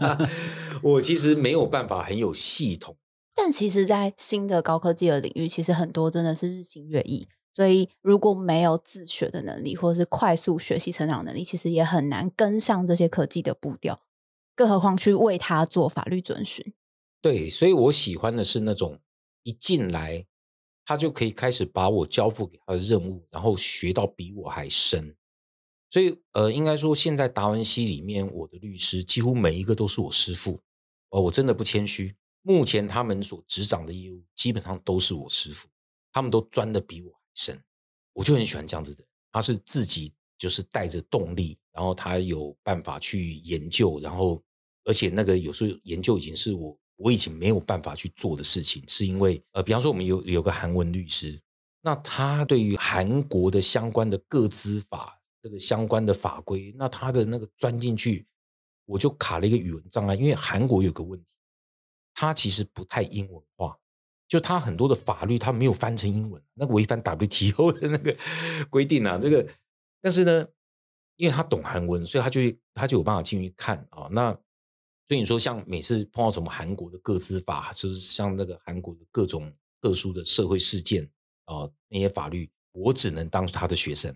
我其实没有办法很有系统。但其实，在新的高科技的领域，其实很多真的是日新月异。所以，如果没有自学的能力，或者是快速学习成长能力，其实也很难跟上这些科技的步调。更何况去为他做法律遵循。对，所以我喜欢的是那种一进来，他就可以开始把我交付给他的任务，然后学到比我还深。所以，呃，应该说，现在达文西里面，我的律师几乎每一个都是我师傅。哦，我真的不谦虚。目前他们所执掌的业务，基本上都是我师傅，他们都钻的比我还深。我就很喜欢这样子的，他是自己就是带着动力，然后他有办法去研究，然后而且那个有时候研究已经是我我已经没有办法去做的事情，是因为呃，比方说我们有有个韩文律师，那他对于韩国的相关的各资法这个相关的法规，那他的那个钻进去，我就卡了一个语文障碍，因为韩国有个问题，它其实不太英文化。就他很多的法律，他没有翻成英文，那违反 WTO 的那个 规定啊。这个，但是呢，因为他懂韩文，所以他就他就有办法进去看啊。那所以你说，像每次碰到什么韩国的各资法，就是像那个韩国的各种特殊的社会事件啊，那些法律，我只能当他的学生。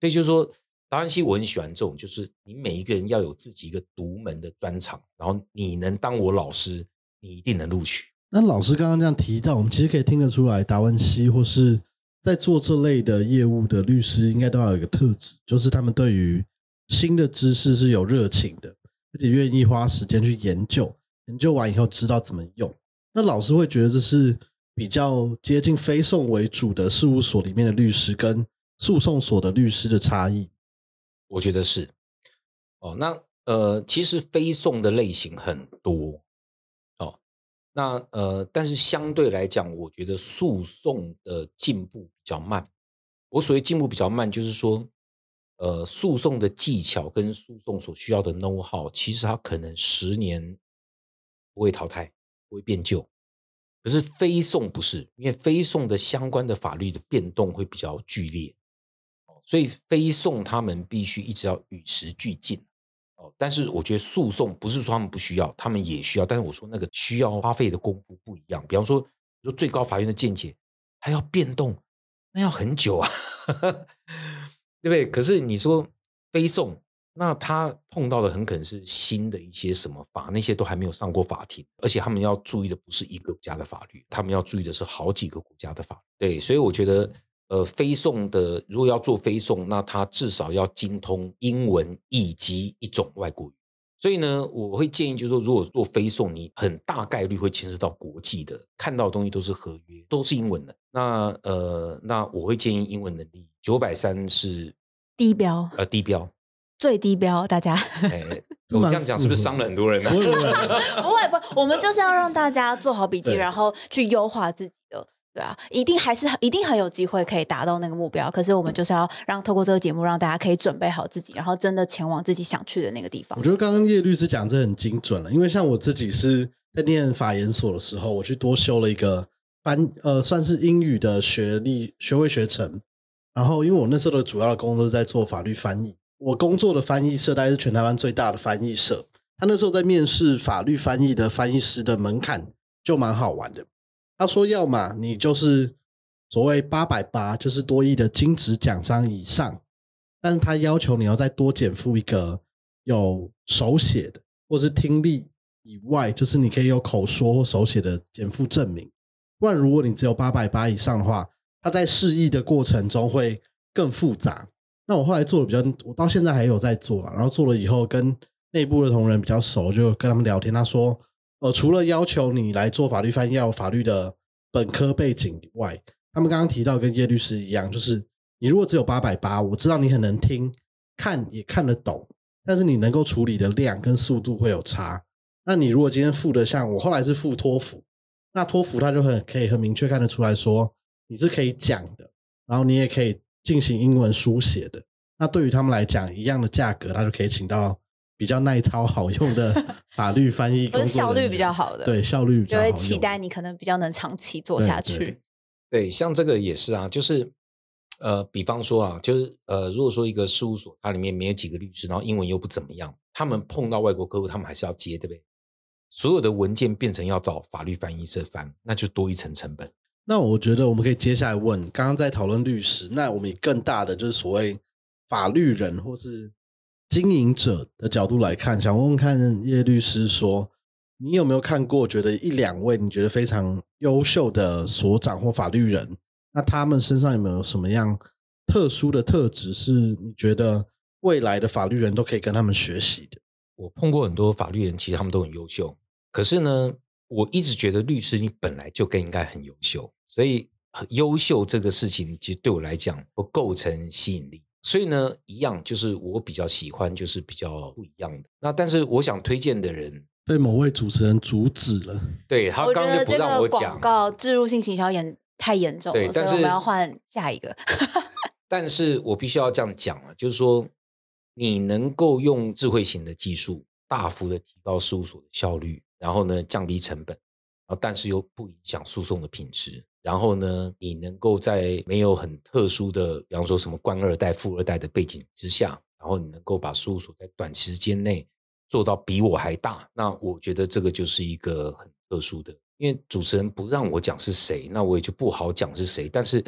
所以就是说，达文西我很喜欢这种，就是你每一个人要有自己一个独门的专长，然后你能当我老师，你一定能录取。那老师刚刚这样提到，我们其实可以听得出来，达文西或是在做这类的业务的律师，应该都要有一个特质，就是他们对于新的知识是有热情的，而且愿意花时间去研究，研究完以后知道怎么用。那老师会觉得这是比较接近非讼为主的事务所里面的律师跟诉讼所的律师的差异。我觉得是。哦，那呃，其实非讼的类型很多。哦那呃，但是相对来讲，我觉得诉讼的进步比较慢。我所谓进步比较慢，就是说，呃，诉讼的技巧跟诉讼所需要的 know how，其实它可能十年不会淘汰，不会变旧。可是非讼不是，因为非讼的相关的法律的变动会比较剧烈，所以非讼他们必须一直要与时俱进。哦，但是我觉得诉讼不是说他们不需要，他们也需要。但是我说那个需要花费的功夫不一样。比方说，说最高法院的见解还要变动，那要很久啊，对不对？可是你说非送，那他碰到的很可能是新的一些什么法，那些都还没有上过法庭，而且他们要注意的不是一个国家的法律，他们要注意的是好几个国家的法律。对，所以我觉得。呃，非送的如果要做非送，那他至少要精通英文以及一种外国语。所以呢，我会建议就是说，如果做飞送，你很大概率会牵涉到国际的，看到的东西都是合约，都是英文的。那呃，那我会建议英文能力九百三是低标，呃，低标，最低标。大家，我这样讲是不是伤了很多人呢？不会不会，我们就是要让大家做好笔记，然后去优化自己的。对啊，一定还是一定很有机会可以达到那个目标。可是我们就是要让透过这个节目，让大家可以准备好自己，然后真的前往自己想去的那个地方。我觉得刚刚叶律师讲这很精准了，因为像我自己是在念法研所的时候，我去多修了一个翻呃，算是英语的学历学位学程。然后因为我那时候的主要的工作是在做法律翻译，我工作的翻译社大概是全台湾最大的翻译社。他那时候在面试法律翻译的翻译师的门槛就蛮好玩的。他说：“要么你就是所谓八百八，就是多亿的金值奖章以上，但是他要求你要再多减负一个有手写的，或是听力以外，就是你可以有口说或手写的减负证明。不然，如果你只有八百八以上的话，他在示意的过程中会更复杂。那我后来做的比较，我到现在还有在做，然后做了以后跟内部的同仁比较熟，就跟他们聊天，他说。”呃，除了要求你来做法律翻译要有法律的本科背景以外，他们刚刚提到跟叶律师一样，就是你如果只有八百八，我知道你很能听，看也看得懂，但是你能够处理的量跟速度会有差。那你如果今天付的像我后来是付托福，那托福他就很可以很明确看得出来说你是可以讲的，然后你也可以进行英文书写的。那对于他们来讲，一样的价格，他就可以请到。比较耐操、好用的 法律翻译，不是效率比较好的，对效率就会期待你可能比较能长期做下去。对，像这个也是啊，就是呃，比方说啊，就是呃，如果说一个事务所它里面没有几个律师，然后英文又不怎么样，他们碰到外国客户，他们还是要接，对不对？所有的文件变成要找法律翻译社翻，那就多一层成本。那我觉得我们可以接下来问，刚刚在讨论律师，那我们以更大的就是所谓法律人或是。经营者的角度来看，想问问看叶律师说，你有没有看过觉得一两位你觉得非常优秀的所长或法律人？那他们身上有没有什么样特殊的特质，是你觉得未来的法律人都可以跟他们学习的？我碰过很多法律人，其实他们都很优秀。可是呢，我一直觉得律师你本来就更应该很优秀，所以优秀这个事情其实对我来讲不构成吸引力。所以呢，一样就是我比较喜欢，就是比较不一样的。那但是我想推荐的人，被某位主持人阻止了。对他刚刚就不得这个让我讲，广告植入性行销严太严重了，所以对但是我们要换下一个。但是我必须要这样讲啊，就是说你能够用智慧型的技术大幅的提高事务所的效率，然后呢降低成本，然后但是又不影响诉讼的品质，然后呢你能够在没有很特殊的，比方说什么官二代、富二代的背景之下，然后你能够把事务所在短时间内做到比我还大，那我觉得这个就是一个很特殊的。因为主持人不让我讲是谁，那我也就不好讲是谁。但是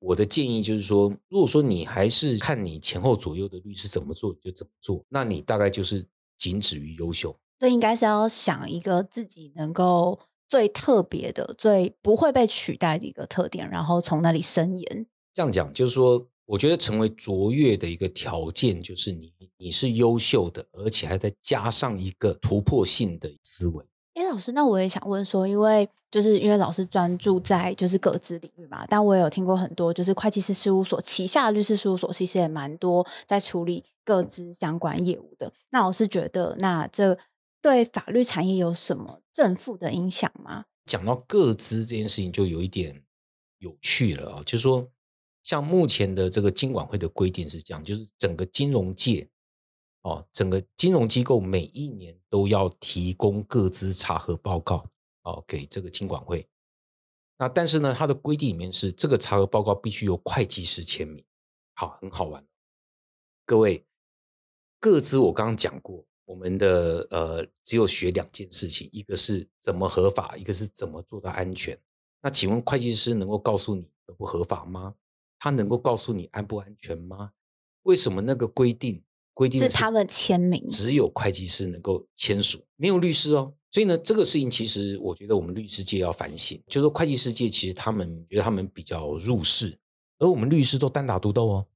我的建议就是说，如果说你还是看你前后左右的律师怎么做，你就怎么做，那你大概就是仅止于优秀。所以应该是要想一个自己能够最特别的、最不会被取代的一个特点，然后从那里伸延。这样讲就是说，我觉得成为卓越的一个条件就是你你是优秀的，而且还再加上一个突破性的思维。哎，老师，那我也想问说，因为就是因为老师专注在就是各自领域嘛，但我也有听过很多就是会计师事务所旗下的律师事务所，其实也蛮多在处理各自相关业务的。那老师觉得，那这对法律产业有什么正负的影响吗？讲到各资这件事情，就有一点有趣了啊，就是说，像目前的这个金管会的规定是这样，就是整个金融界哦，整个金融机构每一年都要提供各资查核报告哦给这个金管会。那但是呢，它的规定里面是这个查核报告必须由会计师签名。好，很好玩。各位，各资我刚刚讲过，我们的呃只有学两件事情，一个是怎么合法，一个是怎么做到安全。那请问会计师能够告诉你合不合法吗？他能够告诉你安不安全吗？为什么那个规定规定的是他们签名只有会计师能够签署，没有律师哦。所以呢，这个事情其实我觉得我们律师界要反省，就是说会计师界其实他们觉得他们比较入世，而我们律师都单打独斗哦。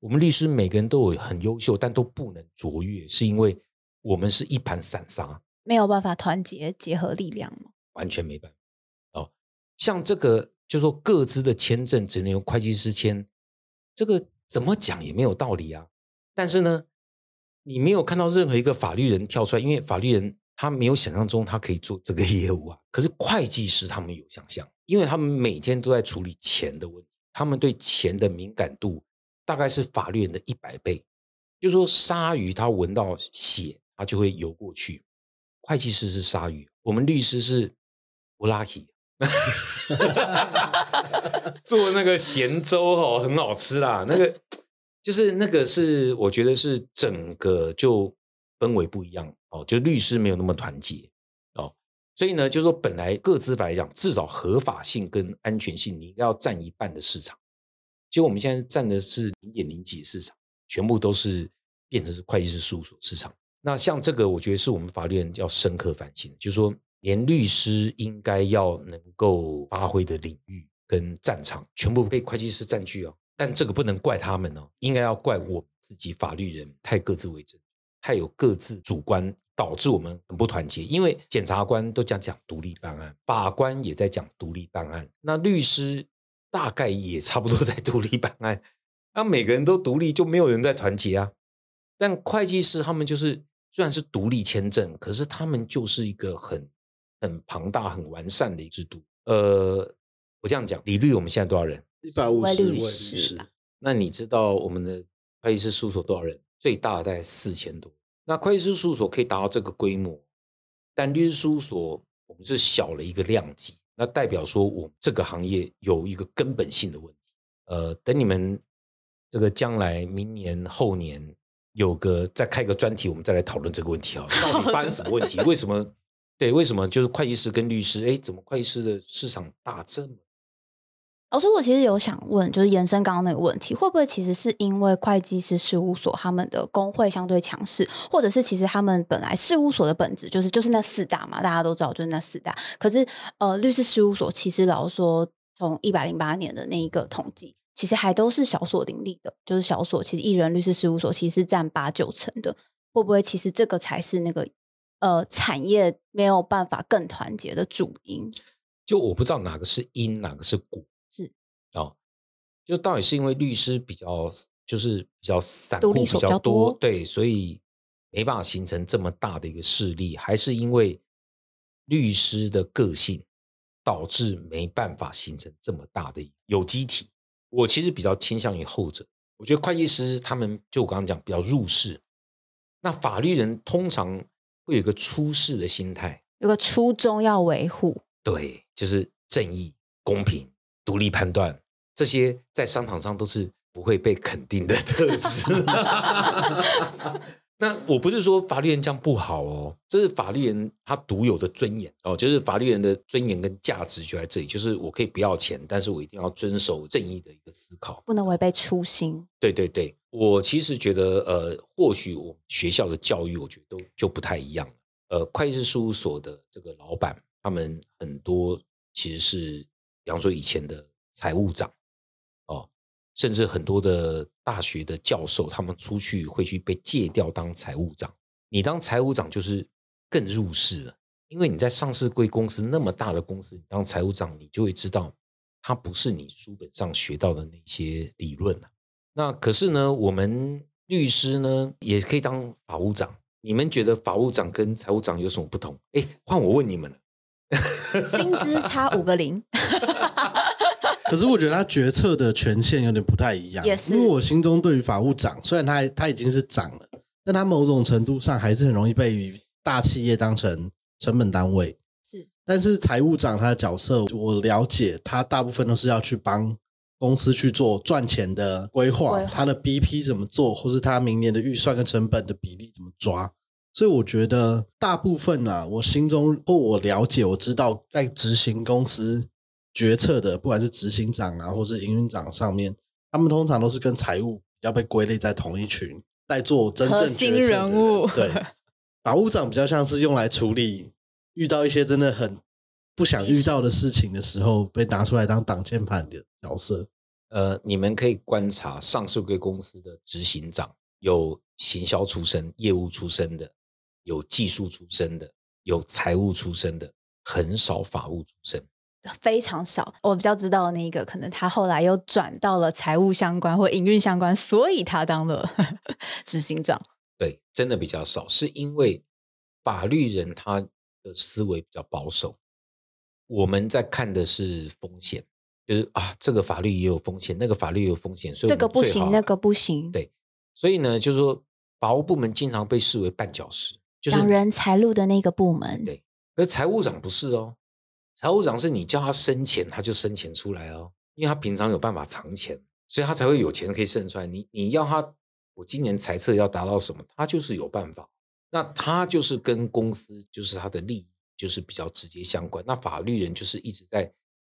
我们律师每个人都有很优秀，但都不能卓越，是因为我们是一盘散沙，没有办法团结结合力量吗？完全没办法。哦，像这个就说各自的签证只能由会计师签，这个怎么讲也没有道理啊。但是呢，你没有看到任何一个法律人跳出来，因为法律人他没有想象中他可以做这个业务啊。可是会计师他们有想象，因为他们每天都在处理钱的问题，他们对钱的敏感度大概是法律人的一百倍。就说鲨鱼，它闻到血，它就会游过去。会计师是鲨鱼，我们律师是不 lucky。做那个咸粥哦，很好吃啦。那个就是那个是，我觉得是整个就氛围不一样哦，就律师没有那么团结哦。所以呢，就是说本来各资法来讲，至少合法性跟安全性，你应该要占一半的市场。结果我们现在占的是零点零几的市场，全部都是变成是会计师事务所市场。那像这个，我觉得是我们法律人要深刻反省，就是说。连律师应该要能够发挥的领域跟战场，全部被会计师占据哦。但这个不能怪他们哦，应该要怪我自己法律人太各自为政，太有各自主观，导致我们很不团结。因为检察官都讲讲独立办案，法官也在讲独立办案，那律师大概也差不多在独立办案。那每个人都独立，就没有人在团结啊。但会计师他们就是虽然是独立签证，可是他们就是一个很。很庞大、很完善的制度。呃，我这样讲，李律我们现在多少人？一百五十位律师师。那你知道我们的会计师事务所多少人？最大的大概四千多。那会计师事务所可以达到这个规模，但律师事务所我们是小了一个量级，那代表说我这个行业有一个根本性的问题。呃，等你们这个将来明年后年有个再开个专题，我们再来讨论这个问题啊，到底发生什么问题？为什么？对，为什么就是会计师跟律师？哎，怎么会计师的市场大这么？老师，我其实有想问，就是延伸刚刚那个问题，会不会其实是因为会计师事务所他们的工会相对强势，或者是其实他们本来事务所的本质就是就是那四大嘛，大家都知道就是那四大。可是呃，律师事务所其实老实说，从一百零八年的那一个统计，其实还都是小所林立的，就是小所其实艺人律师事务所其实占八九成的，会不会其实这个才是那个？呃，产业没有办法更团结的主因，就我不知道哪个是因，哪个是果，是哦，就到底是因为律师比较就是比较散独户比较多对，所以没办法形成这么大的一个势力，还是因为律师的个性导致没办法形成这么大的有机体。我其实比较倾向于后者，我觉得会计师他们就我刚刚讲比较入世，那法律人通常会有一个出世的心态，有个初衷要维护，对，就是正义、公平、独立判断，这些在商场上都是不会被肯定的特质。那我不是说法律人这样不好哦，这是法律人他独有的尊严哦，就是法律人的尊严跟价值就在这里，就是我可以不要钱，但是我一定要遵守正义的一个思考。不能违背初心。对对对，我其实觉得，呃，或许我们学校的教育，我觉得都就不太一样了。呃，会计师事务所的这个老板，他们很多其实是，比方说以前的财务长，哦，甚至很多的大学的教授，他们出去会去被借调当财务长。你当财务长就是更入世了，因为你在上市贵公司那么大的公司，你当财务长，你就会知道，它不是你书本上学到的那些理论了。那可是呢，我们律师呢也可以当法务长。你们觉得法务长跟财务长有什么不同？哎，换我问你们了。薪资差五个零，可是我觉得他决策的权限有点不太一样，也是因为我心中对于法务长，虽然他他已经是长了，但他某种程度上还是很容易被大企业当成成本单位。是但是财务长他的角色，我了解，他大部分都是要去帮公司去做赚钱的规划，规划他的 BP 怎么做，或是他明年的预算跟成本的比例怎么抓。所以我觉得大部分啊，我心中或我了解，我知道在执行公司决策的，不管是执行长啊，或是营运长上面，他们通常都是跟财务要被归类在同一群，在做真正的人物对，法务长比较像是用来处理遇到一些真的很不想遇到的事情的时候，被拿出来当挡箭牌的角色。呃，你们可以观察上市贵公司的执行长，有行销出身、业务出身的，有技术出身的，有财务出身的，很少法务出身。非常少。我比较知道那一个，可能他后来又转到了财务相关或营运相关，所以他当了 执行长。对，真的比较少，是因为法律人他的思维比较保守，我们在看的是风险，就是啊，这个法律也有风险，那个法律也有风险，所以这我个不行，那个不行。对，所以呢，就是说法务部门经常被视为绊脚石，就是挡人财路的那个部门，对，而财务长不是哦，财务长是你叫他生钱，他就生钱出来哦，因为他平常有办法藏钱，所以他才会有钱可以生出来。你你要他，我今年财测要达到什么，他就是有办法。那他就是跟公司就是他的利益就是比较直接相关。那法律人就是一直在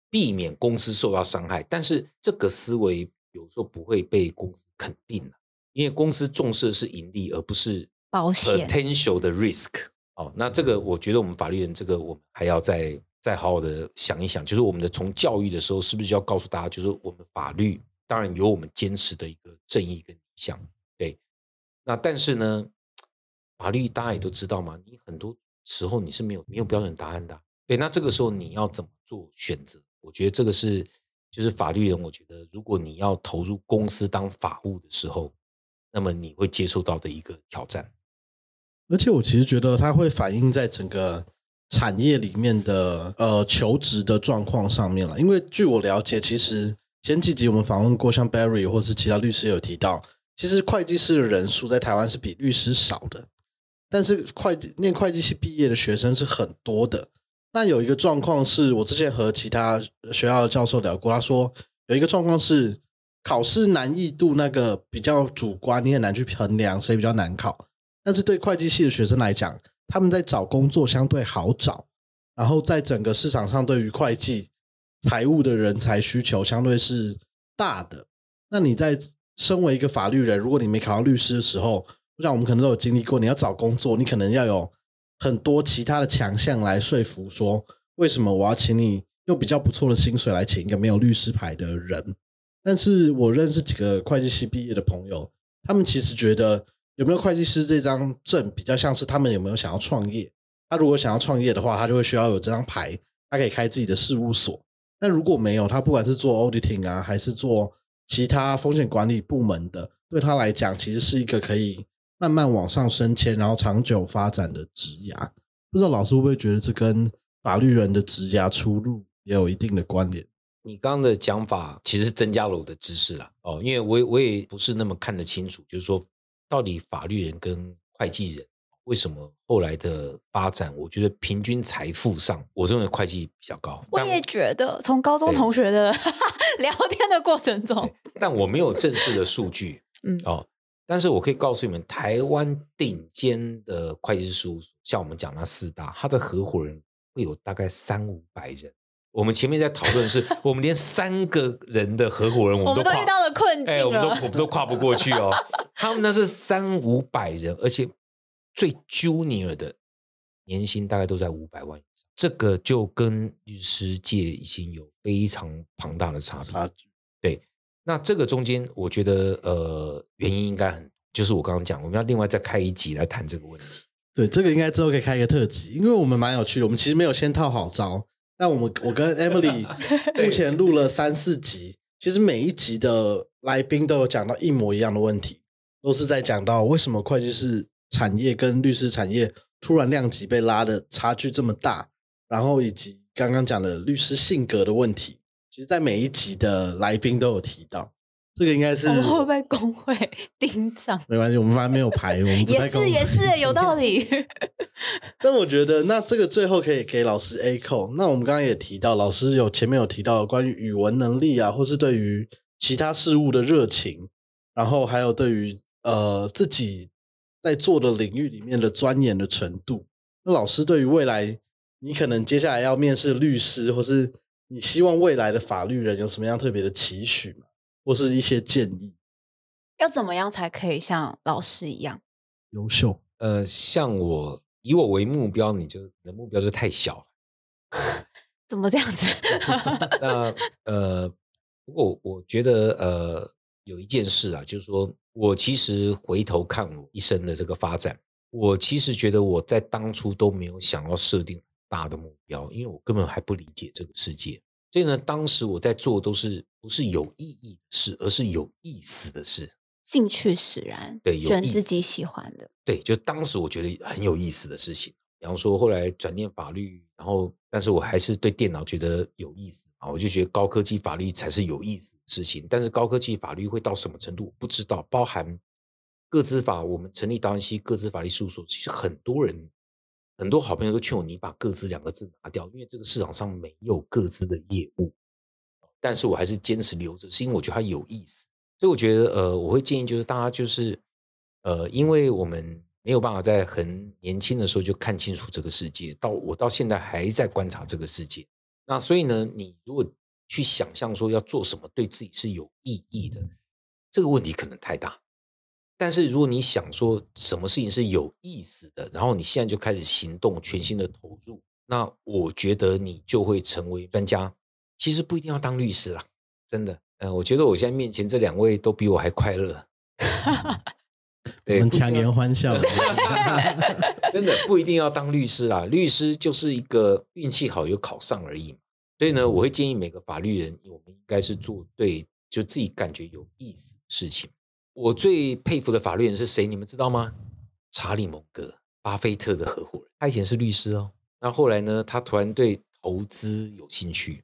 避免公司受到伤害，但是这个思维有时候不会被公司肯定了，因为公司重视的是盈利，而不是保险 potential 的 risk。哦，那这个我觉得我们法律人这个我们还要再再好好的想一想，就是我们的从教育的时候，是不是就要告诉大家，就是我们法律当然有我们坚持的一个正义跟理想，对。那但是呢，法律大家也都知道嘛，你很多时候你是没有没有标准答案的，对。那这个时候你要怎么做选择？我觉得这个是就是法律人，我觉得如果你要投入公司当法务的时候，那么你会接受到的一个挑战。而且我其实觉得它会反映在整个产业里面的呃求职的状况上面了。因为据我了解，其实前几集我们访问过像 Barry 或是其他律师有提到，其实会计师的人数在台湾是比律师少的，但是会计念会计系毕业的学生是很多的。但有一个状况是我之前和其他学校的教授聊过，他说有一个状况是考试难易度那个比较主观，你很难去衡量谁比较难考。但是对会计系的学生来讲，他们在找工作相对好找，然后在整个市场上对于会计、财务的人才需求相对是大的。那你在身为一个法律人，如果你没考上律师的时候，我想我们可能都有经历过，你要找工作，你可能要有很多其他的强项来说服说，为什么我要请你用比较不错的薪水来请一个没有律师牌的人。但是我认识几个会计系毕业的朋友，他们其实觉得有没有会计师这张证比较像是他们有没有想要创业。他如果想要创业的话，他就会需要有这张牌，他可以开自己的事务所。但如果没有，他不管是做 auditing 啊，还是做其他风险管理部门的，对他来讲，其实是一个可以慢慢往上升迁，然后长久发展的职涯。不知道老师会不会觉得这跟法律人的职涯出路也有一定的关联？你刚刚的讲法其实增加了我的知识了哦，因为我我也不是那么看得清楚，就是说到底法律人跟会计人为什么后来的发展，我觉得平均财富上，我认为会计比较高。我也觉得，从高中同学的 聊天的过程中，但我没有正式的数据 嗯，哦，但是我可以告诉你们，台湾顶尖的会计师事务所，像我们讲那四大，他的合伙人会有大概三五百人。我们前面在讨论的是，我们连三个人的合伙人，我我们都们都遇到了困哎，我们都。我们都跨不过去哦。他们那是三五百人，而且最 junior 的年薪大概都在五百万以上，这个就跟律师界已经有非常庞大的差别。差距对，那这个中间，我觉得呃，原因应该很，就是我刚刚讲，我们要另外再开一集来谈这个问题。对，这个应该之后可以开一个特辑，因为我们蛮有趣的。我们其实没有先套好招，但我们我跟 Emily 目前录了三四集，其实每一集的来宾都有讲到一模一样的问题，都是在讲到为什么会计师产业跟律师产业突然量级被拉的差距这么大，然后以及刚刚讲的律师性格的问题，其实在每一集的来宾都有提到。这个应该是我们会被工会盯上？没关系，我们反正没有排，我们也是也是有道理。但我觉得，那这个最后可以给老师 A 扣。那我们刚刚也提到，老师有前面有提到关于语文能力啊，或是对于其他事物的热情，然后还有对于呃自己在做的领域里面的钻研的程度。那老师对于未来，你可能接下来要面试律师，或是你希望未来的法律人有什么样特别的期许吗？或是一些建议？要怎么样才可以像老师一样？优秀，呃，像我以我为目标，你就你的目标就太小了。怎么这样子？那呃，不过我觉得呃，有一件事啊，就是说我其实回头看我一生的这个发展，我其实觉得我在当初都没有想要设定大的目标，因为我根本还不理解这个世界。所以呢，当时我在做都是不是有意义的事，而是有意思的事。兴趣使然，对有选自己喜欢的。对，就当时我觉得很有意思的事情。比方说，后来转念法律，然后但是我还是对电脑觉得有意思啊，我就觉得高科技法律才是有意思的事情。但是高科技法律会到什么程度，我不知道。包含各自法，我们成立达文西各自法律事务所，其实很多人很多好朋友都劝我，你把各自两个字拿掉，因为这个市场上没有各自的业务。但是我还是坚持留着，是因为我觉得它有意思。所以我觉得，呃，我会建议就是大家就是，呃，因为我们没有办法在很年轻的时候就看清楚这个世界，到我到现在还在观察这个世界。那所以呢，你如果去想象说要做什么对自己是有意义的，这个问题可能太大。但是如果你想说什么事情是有意思的，然后你现在就开始行动，全心的投入，那我觉得你就会成为专家。其实不一定要当律师啦，真的。呃，我觉得我现在面前这两位都比我还快乐。我对，们强颜欢笑。真的不一定要当律师啦，律师就是一个运气好有考上而已嘛。所以呢，我会建议每个法律人，我们应该是做对就自己感觉有意思的事情。我最佩服的法律人是谁？你们知道吗？查理·蒙格，巴菲特的合伙人。他以前是律师哦，那后来呢，他突然对投资有兴趣，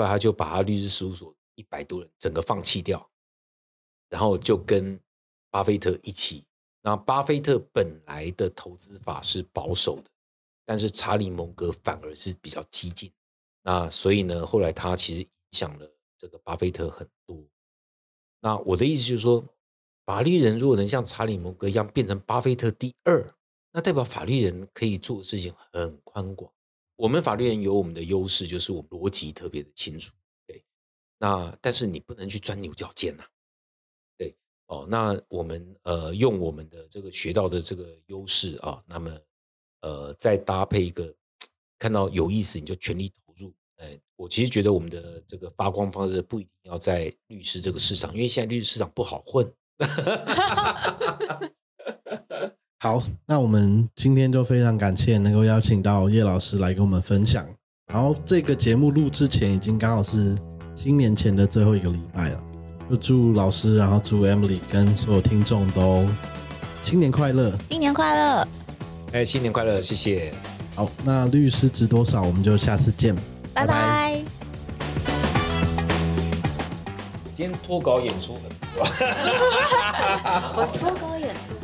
后来他就把他律师事务所一百多人整个放弃掉，然后就跟巴菲特一起。那巴菲特本来的投资法是保守的，但是查理·蒙格反而是比较激进。那所以呢，后来他其实影响了这个巴菲特很多。那我的意思就是说，法律人如果能像查理·蒙格一样变成巴菲特第二，那代表法律人可以做的事情很宽广。我们法律人有我们的优势，就是我们逻辑特别的清楚。对，那但是你不能去钻牛角尖呐、对哦，那我们呃用我们的这个学到的这个优势啊，那么呃再搭配一个看到有意思你就全力投入。哎，我其实觉得我们的这个发光方式不一定要在律师这个市场，因为现在律师市场不好混。好，那我们今天就非常感谢能够邀请到叶老师来跟我们分享。然后这个节目录之前已经刚好是新年前的最后一个礼拜了，就祝老师，然后祝 Emily 跟所有听众都新年快乐。新年快乐，哎，新年快乐，谢谢。好，那律师值多少？我们就下次见，拜拜。今天脱稿演出很多。我脱稿演出。